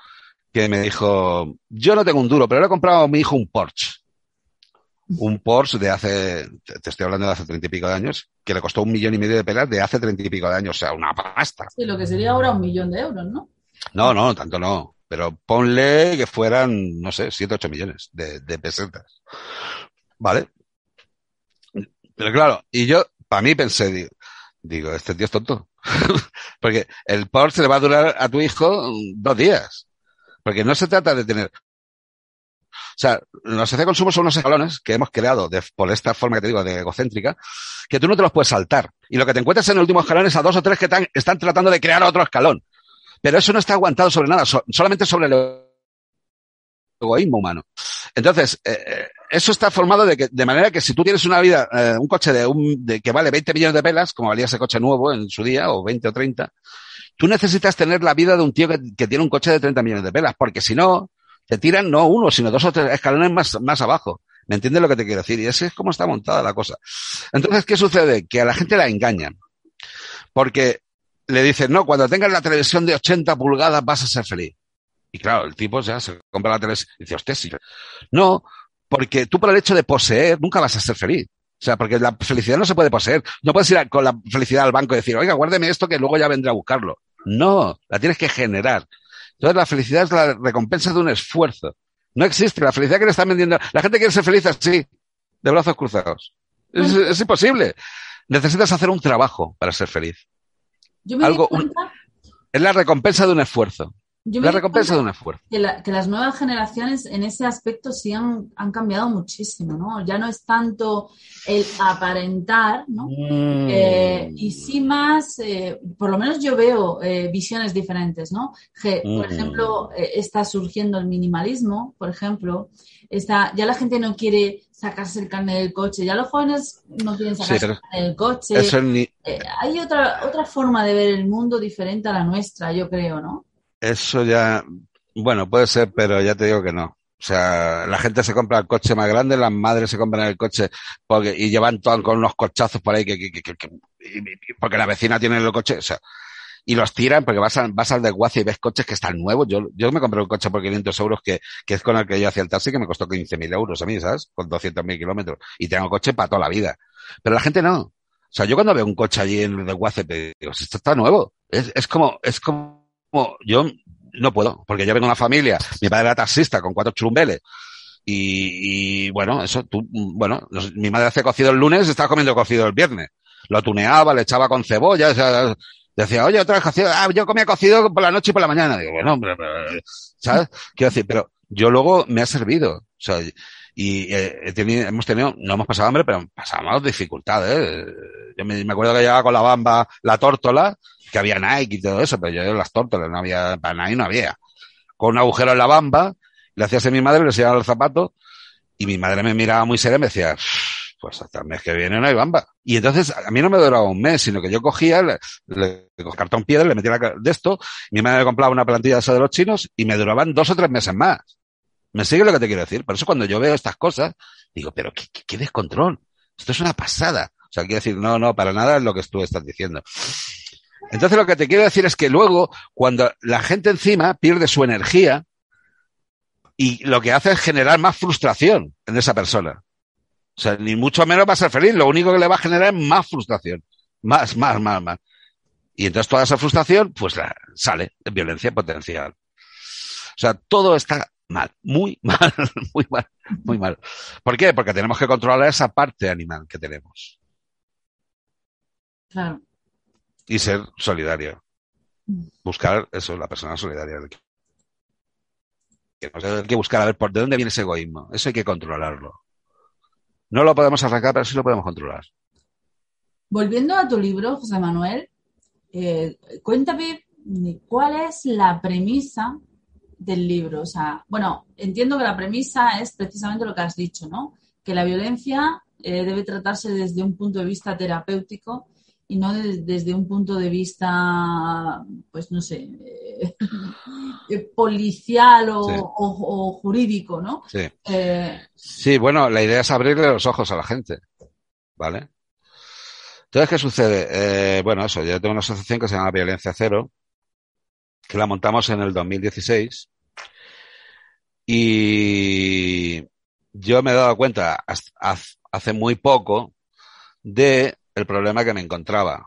que me dijo, yo no tengo un duro, pero le he comprado a mi hijo un Porsche. Un Porsche de hace, te estoy hablando de hace treinta y pico de años, que le costó un millón y medio de pelas de hace treinta y pico de años, o sea, una pasta. Sí, lo que sería ahora un millón de euros, ¿no? No, no, tanto no. Pero ponle que fueran, no sé, siete, ocho millones de, de pesetas. ¿Vale? Pero claro, y yo, para mí pensé, digo, digo, este tío es tonto. Porque el Porsche le va a durar a tu hijo dos días. Porque no se trata de tener. sea, la sociedad de consumo son unos escalones que hemos creado de, por esta forma que te digo, de egocéntrica, que tú no te los puedes saltar. Y lo que te encuentras en el último escalón es a dos o tres que están, tratando de crear otro escalón. Pero eso no está aguantado sobre nada, solamente sobre el egoísmo humano. Entonces, eh, eh, eso está formado de, que, de manera que si tú tienes una vida, eh, un coche de que vale 20 millones de pelas, como valía ese coche nuevo en su día, o 20 o 30, tú necesitas tener la vida de un tío que, tiene un coche de 30 millones de pelas, porque si no, te tiran no uno, sino dos o tres escalones más, más abajo. ¿Me entiendes lo que te quiero decir? Y ese es cómo está montada la cosa. Entonces, ¿qué sucede? Que a la gente la engañan. Porque le dicen, no, cuando tengas la televisión de 80 pulgadas vas a ser feliz. Y claro, el tipo ya se compra la televisión y dice, hostia. No, porque tú por el hecho de poseer nunca vas a ser feliz. O sea, porque la felicidad no se puede poseer. No puedes ir con la felicidad al banco y decir, oiga, guárdeme esto que luego ya vendré a buscarlo. No, la tienes que generar. Entonces la felicidad es la recompensa de un esfuerzo. No existe la felicidad que le están vendiendo. La gente quiere ser feliz así, de brazos cruzados. Es, es imposible. Necesitas hacer un trabajo para ser feliz. Yo me Algo, Algo, es la recompensa de un esfuerzo. Yo la recompensa de un esfuerzo. Que, la, que, las nuevas generaciones en ese aspecto sí han, han, cambiado muchísimo, ¿no? Ya no es tanto el aparentar, ¿no? Mm. Eh, y sí más, eh, por lo menos yo veo eh, visiones diferentes, ¿no? Que, por mm. ejemplo, eh, está surgiendo el minimalismo, por ejemplo, está, ya la gente no quiere sacarse el carnet del coche, ya los jóvenes no quieren sacarse sí, el carnet del coche. Ni... hay otra, otra forma de ver el mundo diferente a la nuestra, yo creo, ¿no? Eso ya, bueno, puede ser, pero ya te digo que no. O sea, la gente se compra el coche más grande, las madres se compran el coche porque, y llevan todo con unos cochazos por ahí que, que, que, que porque la vecina tiene el coche, o sea, y los tiran porque vas, a, vas al desguace y ves coches que están nuevos. Yo, yo me compré un coche por 500 euros que, que es con el que yo hacía el taxi que me costó 15.000 euros a mí, ¿sabes? Con 200.000 kilómetros. Y tengo coche para toda la vida. Pero la gente no. O sea, yo cuando veo un coche allí en el desguace, digo, esto está nuevo. Es, es como, es como yo no puedo, porque yo vengo de una familia, mi padre era taxista con cuatro churumbeles. Y, y, bueno, eso, tú, bueno, mi madre hacía cocido el lunes, estaba comiendo cocido el viernes. Lo tuneaba, le echaba con cebolla, o sea, decía, oye, otra vez cocido, ah, yo comía cocido por la noche y por la mañana. Digo, bueno, hombre, ¿sabes? Quiero decir, pero yo luego me ha servido, o sea, y eh, hemos tenido, no hemos pasado hambre, pero pasábamos dificultades. Yo me, acuerdo que llegaba con la bamba, la tórtola, que había Nike y todo eso, pero yo las tórtolas no había, para Nike no había. Con un agujero en la bamba, le hacía a mi madre, le enseñaba el zapato, y mi madre me miraba muy seria y me decía, pues hasta el mes que viene no hay bamba. Y entonces a mí no me duraba un mes, sino que yo cogía, le, le, cartón piedra, le metía de esto, mi madre me compraba una plantilla de esa de los chinos y me duraban dos o tres meses más. ¿Me sigue lo que te quiero decir? Por eso cuando yo veo estas cosas, digo, pero qué, descontrol. Esto es una pasada. O sea, quiero decir, no, no, para nada es lo que tú estás diciendo. Entonces lo que te quiero decir es que luego, cuando la gente encima pierde su energía, y lo que hace es generar más frustración en esa persona. O sea, ni mucho menos va a ser feliz, lo único que le va a generar es más frustración. Más, más, más, más. Y entonces toda esa frustración, pues la, sale en violencia potencial. O sea, todo está mal, muy mal, muy mal, muy mal. ¿Por qué? Porque tenemos que controlar esa parte animal que tenemos. Claro. Y ser solidario. Buscar eso, la persona solidaria. Hay que buscar a ver por de dónde viene ese egoísmo. Eso hay que controlarlo. No lo podemos arrancar, pero sí lo podemos controlar. Volviendo a tu libro, José Manuel, eh, cuéntame cuál es la premisa del libro. O sea, bueno, entiendo que la premisa es precisamente lo que has dicho, ¿no? Que la violencia eh, debe tratarse desde un punto de vista terapéutico y no de, desde un punto de vista, pues no sé, eh, policial o, Sí. o- o jurídico, ¿no? Sí. Eh, Sí, bueno, la idea es abrirle los ojos a la gente, ¿vale? Entonces, ¿qué sucede? Eh, bueno, eso, yo tengo una asociación que se llama Violencia Cero, que la montamos en el 2016, y yo me he dado cuenta hace muy poco de el problema que me encontraba.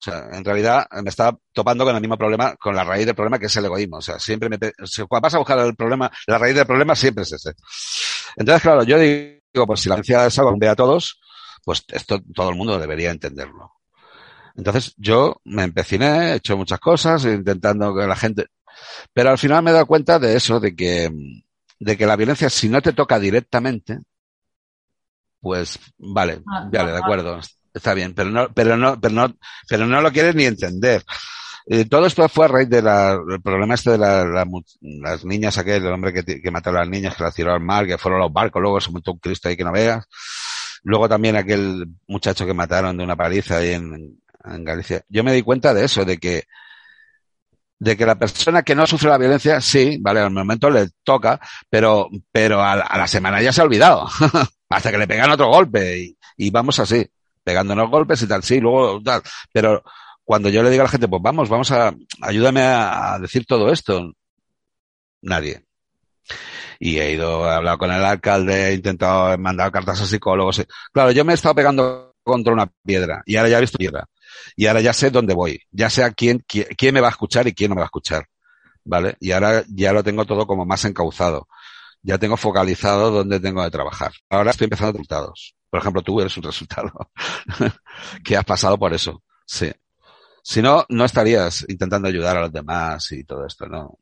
O sea, en realidad me estaba topando con el mismo problema, con la raíz del problema que es el egoísmo. O sea, siempre me, cuando vas a buscar el problema, la raíz del problema siempre es ese. Entonces, claro, yo digo, pues si la violencia es algo que a todos, pues esto todo el mundo debería entenderlo. Entonces yo me empeciné, he hecho muchas cosas, intentando que la gente, pero al final me he dado cuenta de eso, de que, de que la violencia, si no te toca directamente, pues vale, Ah, vale, de acuerdo, está bien, pero no, pero no, pero no, pero no lo quieres ni entender. Eh, todo esto fue a raíz del problema este de la, la, las niñas, aquel, el hombre que, que mató a las niñas, que las tiró al mar, que fueron los barcos, luego se montó un Cristo ahí que no veas. Luego también aquel muchacho que mataron de una paliza ahí en, en Galicia. Yo me di cuenta de eso, de que de que la persona que no sufre la violencia, sí, vale, al momento le toca, pero, pero a, la semana ya se ha olvidado. Hasta que le pegan otro golpe y, y, vamos así, pegándonos golpes y tal, sí, luego tal. Pero cuando yo le digo a la gente, pues vamos, vamos a, ayúdame a, a decir todo esto, nadie. Y he ido, he hablado con el alcalde, he intentado, he mandado cartas a psicólogos. Claro, yo me he estado pegando contra una piedra y ahora ya he visto piedra. Y ahora ya sé dónde voy, ya sé a quién, quién, quién me va a escuchar y quién no me va a escuchar. ¿Vale? Y ahora ya lo tengo todo como más encauzado. Ya tengo focalizado dónde tengo de trabajar. Ahora estoy empezando resultados. Por ejemplo, tú eres un resultado que has pasado por eso. Sí. Si no, no estarías intentando ayudar a los demás y todo esto, ¿no?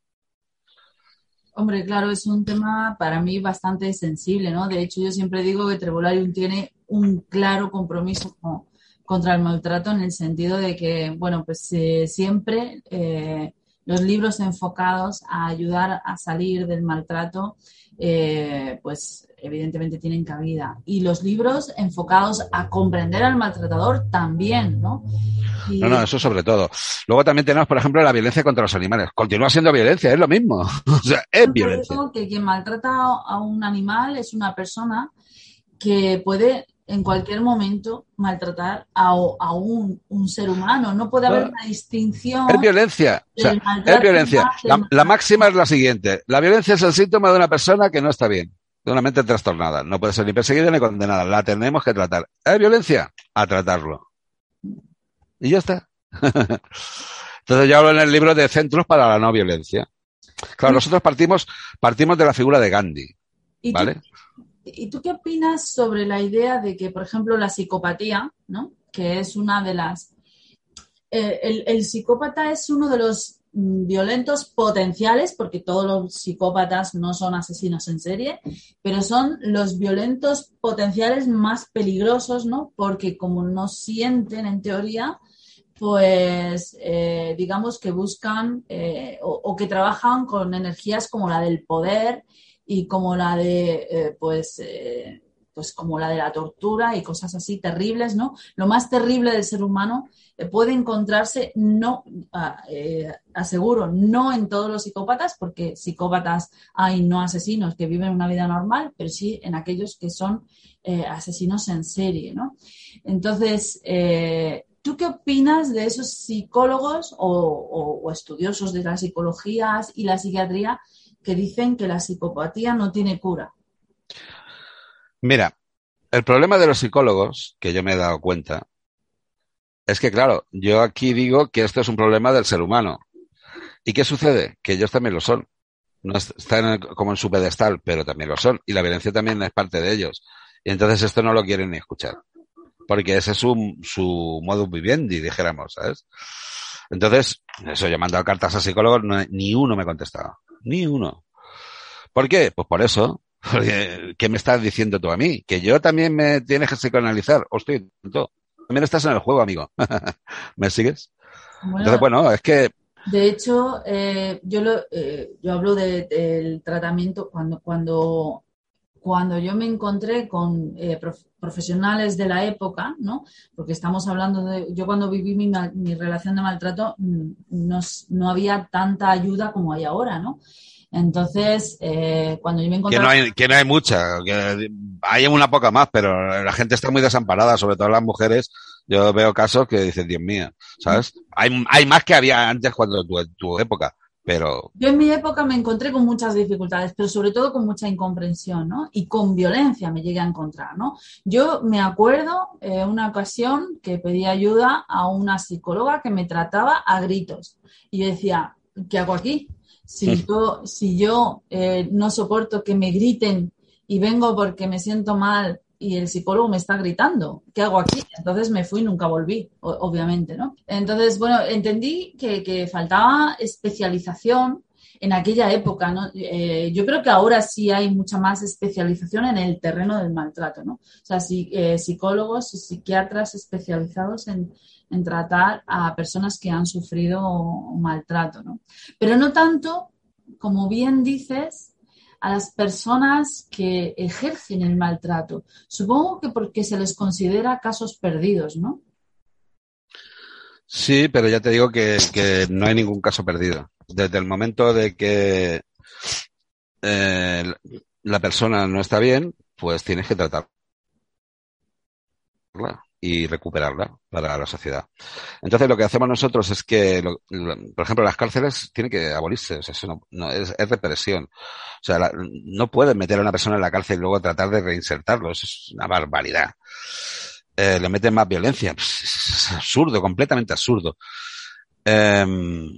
Hombre, claro, es un tema para mí bastante sensible, ¿no? De hecho, yo siempre digo que Trebolarium tiene un claro compromiso con, contra el maltrato en el sentido de que, bueno, pues eh, siempre eh, los libros enfocados a ayudar a salir del maltrato, eh, pues evidentemente tienen cabida. Y los libros enfocados a comprender al maltratador también, ¿no? Y... No, no, eso sobre todo. Luego también tenemos, por ejemplo, la violencia contra los animales. Continúa siendo violencia, es lo mismo. o sea, es Yo violencia. que quien maltrata a un animal es una persona que puede en cualquier momento maltratar a, a un, un, ser humano. No puede haber una distinción. Es violencia. O sea, es violencia. La, la, máxima es la siguiente. La violencia es el síntoma de una persona que no está bien, de una mente trastornada. No puede ser ni perseguida ni condenada. La tenemos que tratar. ¿Es violencia? A tratarlo. Y ya está. Entonces yo hablo en el libro de Centros para la No Violencia. Claro, nosotros partimos, partimos de la figura de Gandhi. ¿Vale? ¿Y tú qué opinas sobre la idea de que, por ejemplo, la psicopatía, ¿no? que es una de las... Eh, el, psicópata es uno de los violentos potenciales, porque todos los psicópatas no son asesinos en serie, pero son los violentos potenciales más peligrosos, ¿no? Porque como no sienten, en teoría, pues eh, digamos que buscan eh, o, que trabajan con energías como la del poder y como la de, eh, pues, eh, pues como la de la tortura y cosas así terribles, ¿no? Lo más terrible del ser humano eh, puede encontrarse, no, eh, aseguro, no en todos los psicópatas, porque psicópatas hay no asesinos que viven una vida normal, pero sí en aquellos que son asesinos en serie, ¿no? Entonces, ¿Tú qué opinas de esos psicólogos o, o, o, estudiosos de las psicologías y la psiquiatría que dicen que la psicopatía no tiene cura? Mira, el problema de los psicólogos, que yo me he dado cuenta, es que, claro, yo aquí digo que esto es un problema del ser humano. ¿Y qué sucede? Que ellos también lo son. No están como en su pedestal, pero también lo son. Y la violencia también es parte de ellos. Y entonces esto no lo quieren ni escuchar. Porque ese es su, su modo vivendi, dijéramos, ¿sabes? Entonces, eso, yo he mandado cartas a psicólogos, no, ni uno me ha contestado. Ni uno. ¿Por qué? Pues por eso. Porque, ¿Qué me estás diciendo tú a mí? Que yo también me tienes que psicoanalizar. Hostia, tú. También estás en el juego, amigo. ¿Me sigues? Bueno, Entonces, bueno, es que. De hecho, eh, yo, lo, eh, yo hablo de, del tratamiento cuando, cuando, cuando yo me encontré con eh, prof, profesionales de la época, ¿no? Porque estamos hablando de. Yo cuando viví mi, mi relación de maltrato, no, no había tanta ayuda como hay ahora, ¿no? Entonces, eh, cuando yo me encontré... Que no hay, que no hay mucha, que hay una poca más, pero la gente está muy desamparada, sobre todo las mujeres. Yo veo casos que dicen, Dios mío, ¿sabes? Hay, hay más que había antes cuando tu, tu época, pero... Yo en mi época me encontré con muchas dificultades, pero sobre todo con mucha incomprensión, ¿no? Y con violencia me llegué a encontrar, ¿no? Yo me acuerdo eh, una ocasión que pedí ayuda a una psicóloga que me trataba a gritos. Y yo decía, ¿qué hago aquí? Si yo, si yo eh, no soporto que me griten y vengo porque me siento mal y el psicólogo me está gritando, ¿qué hago aquí? Entonces me fui y nunca volví, obviamente, ¿no? Entonces, bueno, entendí que, que faltaba especialización en aquella época, ¿no? Eh, yo creo que ahora sí hay mucha más especialización en el terreno del maltrato, ¿no? O sea, eh, psicólogos y psiquiatras especializados en, en, tratar a personas que han sufrido maltrato, ¿no? Pero no tanto, como bien dices, a las personas que ejercen el maltrato. Supongo que porque se les considera casos perdidos, ¿no? Sí, pero ya te digo que, no hay ningún caso perdido. Desde el momento de que eh, la persona no está bien, pues tienes que tratarla y recuperarla para la sociedad. Entonces, lo que hacemos nosotros es que, por ejemplo, las cárceles tienen que abolirse. eso no, es, represión. O sea, no puedes meter a una persona en la cárcel y luego tratar de reinsertarlo. Eso es una barbaridad eh, le meten más violencia. es absurdo, completamente absurdo. Em,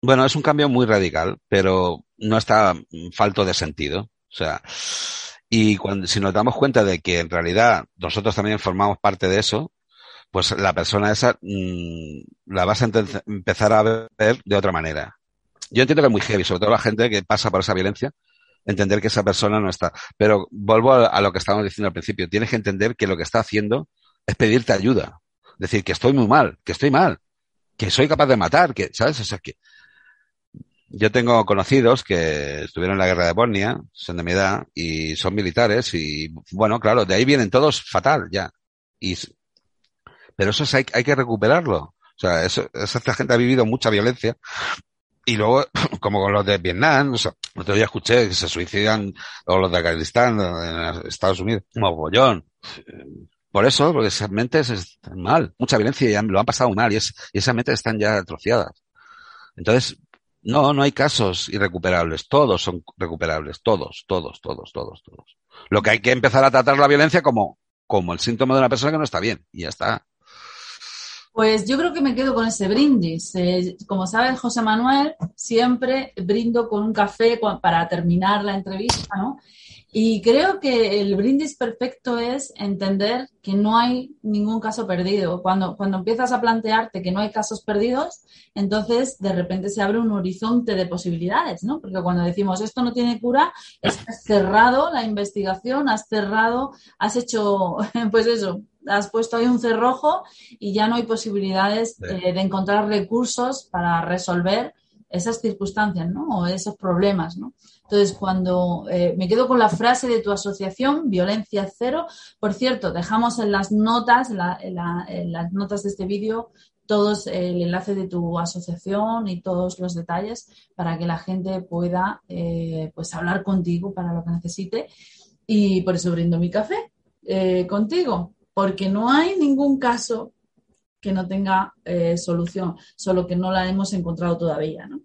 bueno, es un cambio muy radical, pero no está falto de sentido. O sea, y cuando, si nos damos cuenta de que en realidad nosotros también formamos parte de eso, pues la persona esa mm, la vas a empezar a ver de otra manera. Yo entiendo que es muy heavy, sobre todo la gente que pasa por esa violencia, entender que esa persona no está. Pero vuelvo a, lo que estábamos diciendo al principio. Tienes que entender que lo que está haciendo es pedirte ayuda. Decir que estoy muy mal, que estoy mal, que soy capaz de matar, que, ¿sabes? O sea, que yo tengo conocidos que estuvieron en la guerra de Bosnia, son de mi edad, y son militares, y bueno, claro, de ahí vienen todos fatal ya. Y, pero eso hay, hay que recuperarlo. O sea, eso, esa gente ha vivido mucha violencia y luego, como con los de Vietnam, o sea, otro día escuché que se suicidan, o los de Afganistán, en Estados Unidos, como bollón. Por eso, porque esas mentes están mal, mucha violencia y ya lo han pasado mal y, es, y esas mentes están ya atrofiadas. Entonces, no, no hay casos irrecuperables, todos son recuperables, todos, todos, todos, todos, todos. Lo que hay que empezar a tratar la violencia como, como el síntoma de una persona que no está bien, y ya está. Pues yo creo que me quedo con ese brindis. Eh, como sabes, José Manuel, siempre brindo con un café para terminar la entrevista, ¿no? Y creo que el brindis perfecto es entender que no hay ningún caso perdido. Cuando, cuando empiezas a plantearte que no hay casos perdidos, entonces de repente se abre un horizonte de posibilidades, ¿no? Porque cuando decimos esto no tiene cura, es has cerrado la investigación, has cerrado, has hecho, pues eso, has puesto ahí un cerrojo y ya no hay posibilidades eh, de encontrar recursos para resolver esas circunstancias, ¿no? O esos problemas, ¿no? Entonces, cuando eh, me quedo con la frase de tu asociación, violencia cero, por cierto, dejamos en las notas, en, las notas de este vídeo, todos el enlace de tu asociación y todos los detalles para que la gente pueda eh, pues hablar contigo para lo que necesite. Y por eso brindo mi café contigo porque no hay ningún caso que no tenga eh, solución, solo que no la hemos encontrado todavía, ¿no?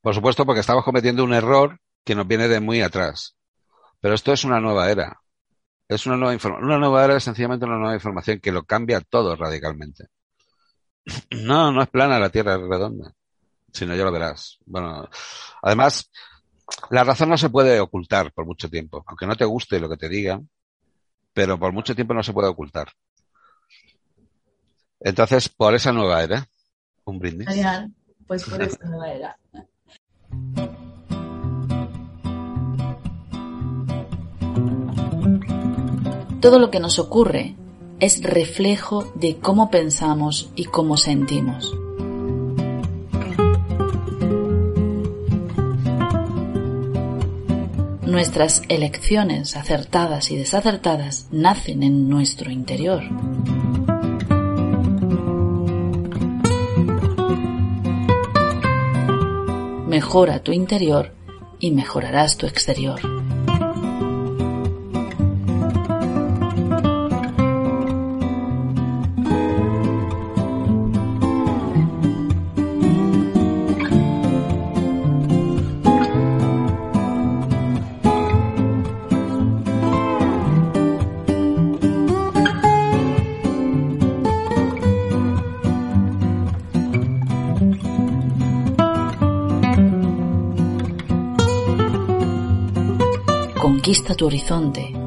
Por supuesto, porque estamos cometiendo un error que nos viene de muy atrás. Pero esto es una nueva era. Es una nueva información. Una nueva era es sencillamente una nueva información que lo cambia todo radicalmente. No, no es plana la Tierra, es redonda. Sino ya lo verás. Bueno, además, la razón no se puede ocultar por mucho tiempo. Aunque no te guste lo que te digan, pero por mucho tiempo no se puede ocultar. Entonces, por esa nueva era, un brindis. pues por esa nueva era. Todo lo que nos ocurre es reflejo de cómo pensamos y cómo sentimos. Nuestras elecciones acertadas y desacertadas nacen en nuestro interior. Mejora tu interior y mejorarás tu exterior. Horizonte.